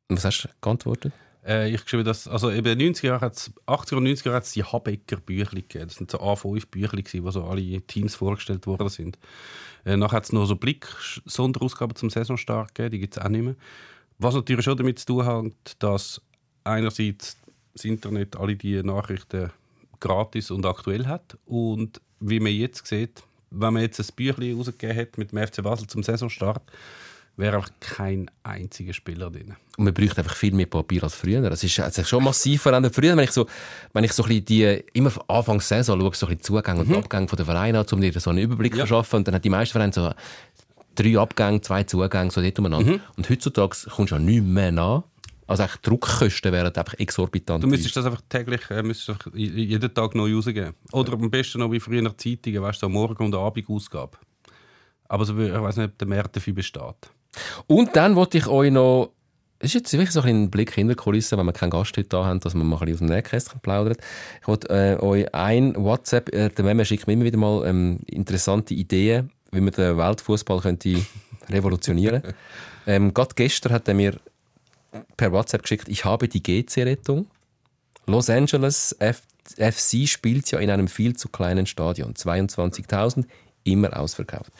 Was hast du geantwortet? Äh, ich geschrieben, dass, also eben 90er Jahre hat's, 80er und 90er hat es die Habecker Büchli gegeben. Das sind so A5 Büchli wo so alle Teams vorgestellt worden sind. Äh, nachher hat es noch so Blick-Sonderausgaben zum Saisonstart gegeben, die gibt es auch nicht mehr. Was natürlich schon damit zu tun hat, dass einerseits das Internet alle die Nachrichten gratis und aktuell hat und wie man jetzt sieht, wenn man jetzt ein Büchli rausgegeben hat mit dem FC Basel zum Saisonstart, wäre einfach kein einziger Spieler drin. Und man bräuchte einfach viel mehr Papier als früher. Es ist, hat sich schon massiv verändert. Früher, wenn ich so, wenn ich so ein bisschen die, immer Anfang der Saison schaue, so ein bisschen Zugänge und Abgänge von den Vereinen an, um dir so einen Überblick zu Ja. verschaffen. Und dann hat die meisten Vereine so drei Abgänge, zwei Zugänge, so dort umeinander. Und heutzutage kommst du ja nicht mehr nach. Also eigentlich Druckkosten wären einfach exorbitant. Du müsstest das einfach täglich, äh, müsstest einfach jeden Tag neu rausgeben. Oder am besten noch wie früher in der Zeitungen, weißt du, so Morgen- und Abendausgabe. Aber so, ich weiß nicht, ob der Markt dafür besteht. Und dann wollte ich euch noch, es ist jetzt wirklich so ein, Blick hinter die Kulissen, wenn wir keinen Gast heute da haben, dass wir mal ein bisschen aus dem Nähkästchen plaudern. Ich wollte äh, euch ein WhatsApp, äh, der Meme schickt mir immer wieder mal ähm, interessante Ideen, wie man den Weltfußball könnte revolutionieren. ähm, gerade gestern hat er mir per WhatsApp geschickt, ich habe die GC-Rettung. Los Angeles F FC spielt ja in einem viel zu kleinen Stadion. 22.000, immer ausverkauft.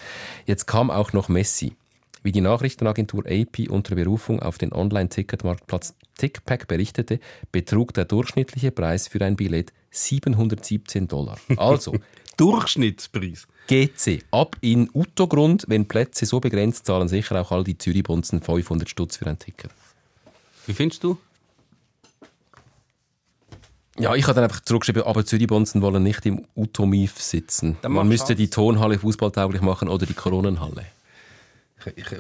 Jetzt kam auch noch Messi. Wie die Nachrichtenagentur AP unter Berufung auf den Online-Ticketmarktplatz TickPack berichtete, betrug der durchschnittliche Preis für ein Billett 717 Dollar. Also, Durchschnittspreis. GC. Ab in Uttogrund, wenn Plätze so begrenzt zahlen sicher auch all die Zürich-Bonzen 500 Stutz für ein Ticket. Wie findest du? Ja, ich habe dann einfach zurückgeschrieben, aber Zürich-Bonzen wollen nicht im Utomiv sitzen. Man müsste die Tonhalle fußballtauglich machen oder die Koronenhalle.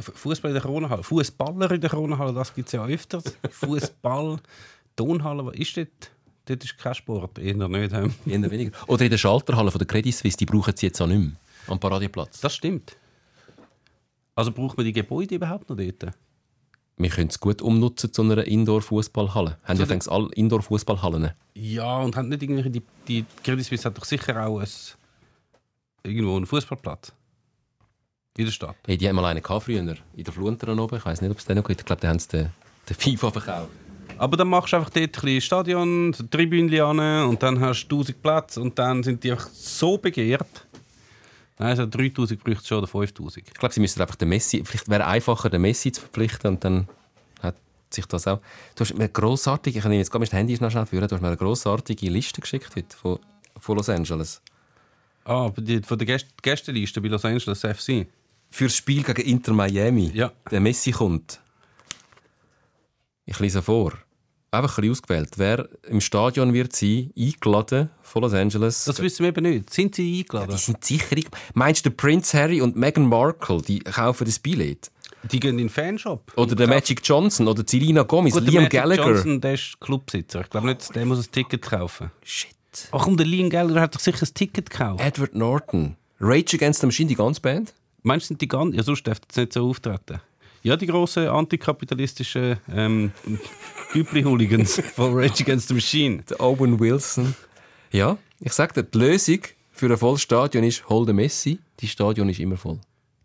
Fußball in der Kronenhalle. Fußballer in der Kronenhalle, das gibt es ja öfters. Fußball, Tonhalle, was ist dort? Dort ist kein Sport, eher nicht. hm? Eher weniger. Oder in der Schalterhalle von der Credit Suisse, die brauchen sie jetzt auch nicht mehr. Am Paradeplatz. Das stimmt. Also braucht man die Gebäude überhaupt noch dort? Wir können es gut umnutzen zu einer Indoor-Fußballhalle. Haben ja übrigens alle Indoor-Fußballhallen. Ja, und haben nicht irgendwelche, die, die Credit Suisse hat doch sicher auch ein, irgendwo einen Fußballplatz. In der Stadt. Hey, die haben mal einen gehabt früher, in der Flunteren oben. Ich weiß nicht, ob es den noch gibt. Ich glaube, da haben sie den, den FIFA verkauft. Aber dann machst du einfach dort ein Stadion, so Tribünchen an und dann hast du 1000 Plätze und dann sind die einfach so begehrt. Nein, also 3000 bräuchte es schon oder 5000. Ich glaube, sie müssten einfach den Messi, vielleicht wäre es einfacher, den Messi zu verpflichten und dann hat sich das auch. Du hast mir grossartig, ich kann jetzt gerade mein Handy noch schnell führen, du hast mir eine grossartige Liste geschickt heute von, von Los Angeles. Ah, die, von der Gäst Gästeliste bei Los Angeles FC. Fürs Spiel gegen Inter Miami. Ja. Der Messi kommt. Ich lese vor. Einfach ein bisschen ausgewählt. Wer im Stadion wird sein, eingeladen von Los Angeles. Das wissen wir eben nicht. Sind sie eingeladen? die sind sicher. eing- Meinst du, der Prince Harry und Meghan Markle, die kaufen das Billett? Die gehen in den Fanshop. Oder der Magic Johnson oder Selena Gomez, Gut, der Liam Magic Gallagher. Johnson, der ist Clubsitzer. Ich glaube nicht, der muss ein Ticket kaufen. Shit. Ach komm, der Liam Gallagher hat doch sicher ein Ticket gekauft. Edward Norton. Rage Against the Machine, die ganze Band. Meinst du, sind die ganz... Ja, sonst dürfte es nicht so auftreten. Ja, die grossen antikapitalistischen ähm, Güppli-Hooligans von Rage Against the Machine. Der Owen Wilson. Ja, ich sag dir, die Lösung für ein volles Stadion ist, hol den Messi. Die Stadion ist immer voll.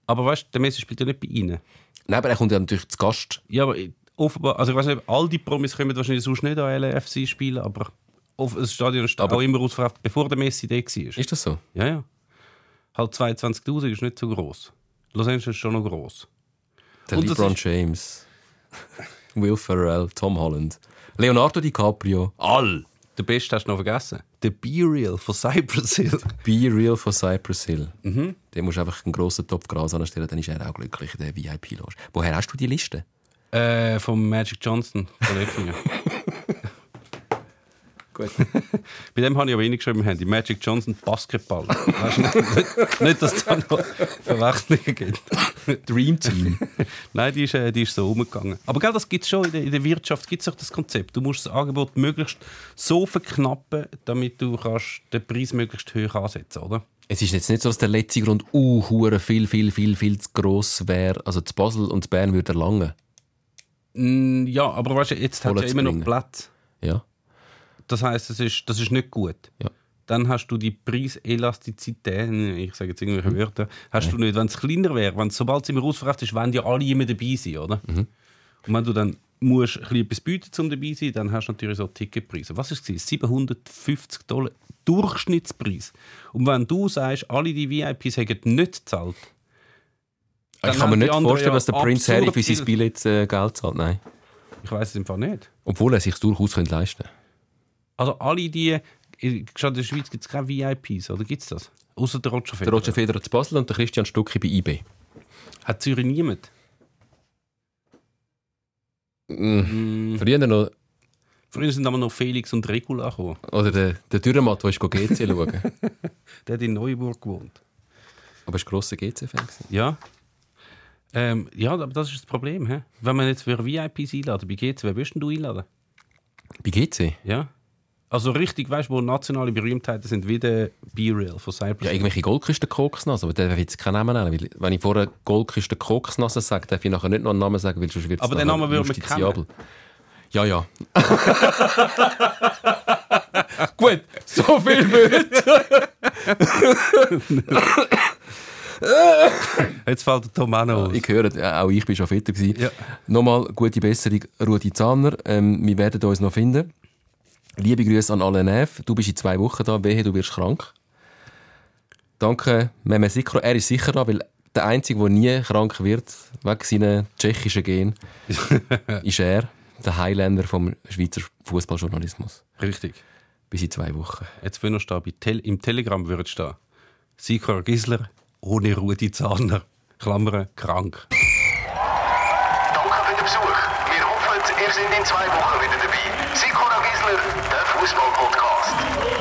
Aber weißt du, der Messi spielt ja nicht bei ihnen. Nein, aber er kommt ja natürlich zu Gast. Ja, aber offenbar... Also ich weiß nicht, all die Promis kommen wahrscheinlich sonst nicht an LFC spielen, aber auf- das Stadion ist Aber- auch immer ausverkauft, bevor der Messi da war. Ist das so? Ja, ja. Halt 22'000 ist nicht so gross. Los Angeles ist schon noch gross. Der Und LeBron James. Will Ferrell, Tom Holland. Leonardo DiCaprio. All. Der Beste hast du noch vergessen. Der Be-Real von Cypress Hill. Be Real von Cypress Hill. Mhm. Den musst du einfach einen grossen Topf Gras anstellen, dann ist er auch glücklich in der VIP-Loge. Woher hast du die Liste? Äh, vom Magic Johnson von Effinger. Gut. Bei dem habe ich aber wenig geschrieben im Handy. Magic Johnson Basketball. Weißt du, nicht, nicht, dass es da noch Verwechslungen gibt. Dream Team. Nein, die ist, äh, die ist so umgegangen. Aber gell, das gibt es schon in der, in der Wirtschaft, gibt es das Konzept. Du musst das Angebot möglichst so verknappen, damit du kannst den Preis möglichst hoch ansetzen oder? Es ist jetzt nicht so, dass der letzte Grund uh, viel, viel, viel, viel zu gross wäre. Also zu Basel und zu Bern würde er lange. Mm, ja, aber weißt du, jetzt hat ja immer noch. Platz. Ja. Das heisst, das ist, das ist nicht gut. Ja. dann hast du die Preiselastizität, ich sage jetzt irgendwelche Mhm. Wörter, hast du nicht. Wenn es kleiner wäre, wenn sobald es immer ausverkauft ist, wollen ja alle immer dabei sein, oder? Mhm. Und wenn du dann musst ein etwas bieten, um dabei zu sein, dann hast du natürlich so Ticketpreise. Was ist es? 750 Dollar Durchschnittspreis. Und wenn du sagst, alle die VIPs haben nicht gezahlt, Ich kann mir nicht vorstellen, dass der Prince Harry für sein Billett äh, Geld zahlt. Nein. ich weiß es im Fall nicht. Obwohl er sich durchaus leisten könnte. Also alle die, schon in der Schweiz gibt es keine VIPs, oder gibt es das? Außer der Roger Der Federer. Roger Federer zu Basel und der Christian Stucki bei IB. Hat Zürich niemand? Mm. Früher noch, Früher sind aber noch Felix und Regula gekommen. oder der, der Dürrematt, der ist GC schauen. Der hat in Neuburg gewohnt. Aber er war grosser GC-Fan. Ja. Ähm, ja, aber das ist das Problem. He? Wenn man jetzt für VIPs einladen, bei GC, wer würdest denn du einladen? Bei GC? Ja. Also richtig, weißt du, wo nationale Berühmtheiten sind, wie der B-Real von Cypress. Ja, irgendwelche Goldküsten-Kokosnasen, aber der will jetzt keinen Namen nennen. Weil, wenn ich vorher Goldküsten-Kokosnasen sage, darf ich nachher nicht noch einen Namen sagen, weil sonst wird es Aber den Namen würde man justiziabel. Ja, ja. Gut, so viel wird. Jetzt fällt der Tomano aus. Ich höre, auch ich bin schon fitter gewesen. Ja. Nochmal gute Besserung, Rudi Zahner. Ähm, wir werden uns noch finden. Liebe Grüße an alle Nev. Du bist in zwei Wochen da. Wehe, du wirst krank. Danke, Meme Sikro. Er ist sicher da, weil der Einzige, der nie krank wird, wegen seinen tschechischen Gen, ist er, der Highlander vom Schweizer Fußballjournalismus. Richtig. Bis in zwei Wochen. Jetzt stehen, bei Tel im Telegram würde stehen, Sikor Gisler ohne Rudi Zahner. Klammern, krank. Danke für den Besuch. Wir hoffen, ihr seid in zwei Wochen wieder dabei. Sikora Gisler, der Fußball-Podcast.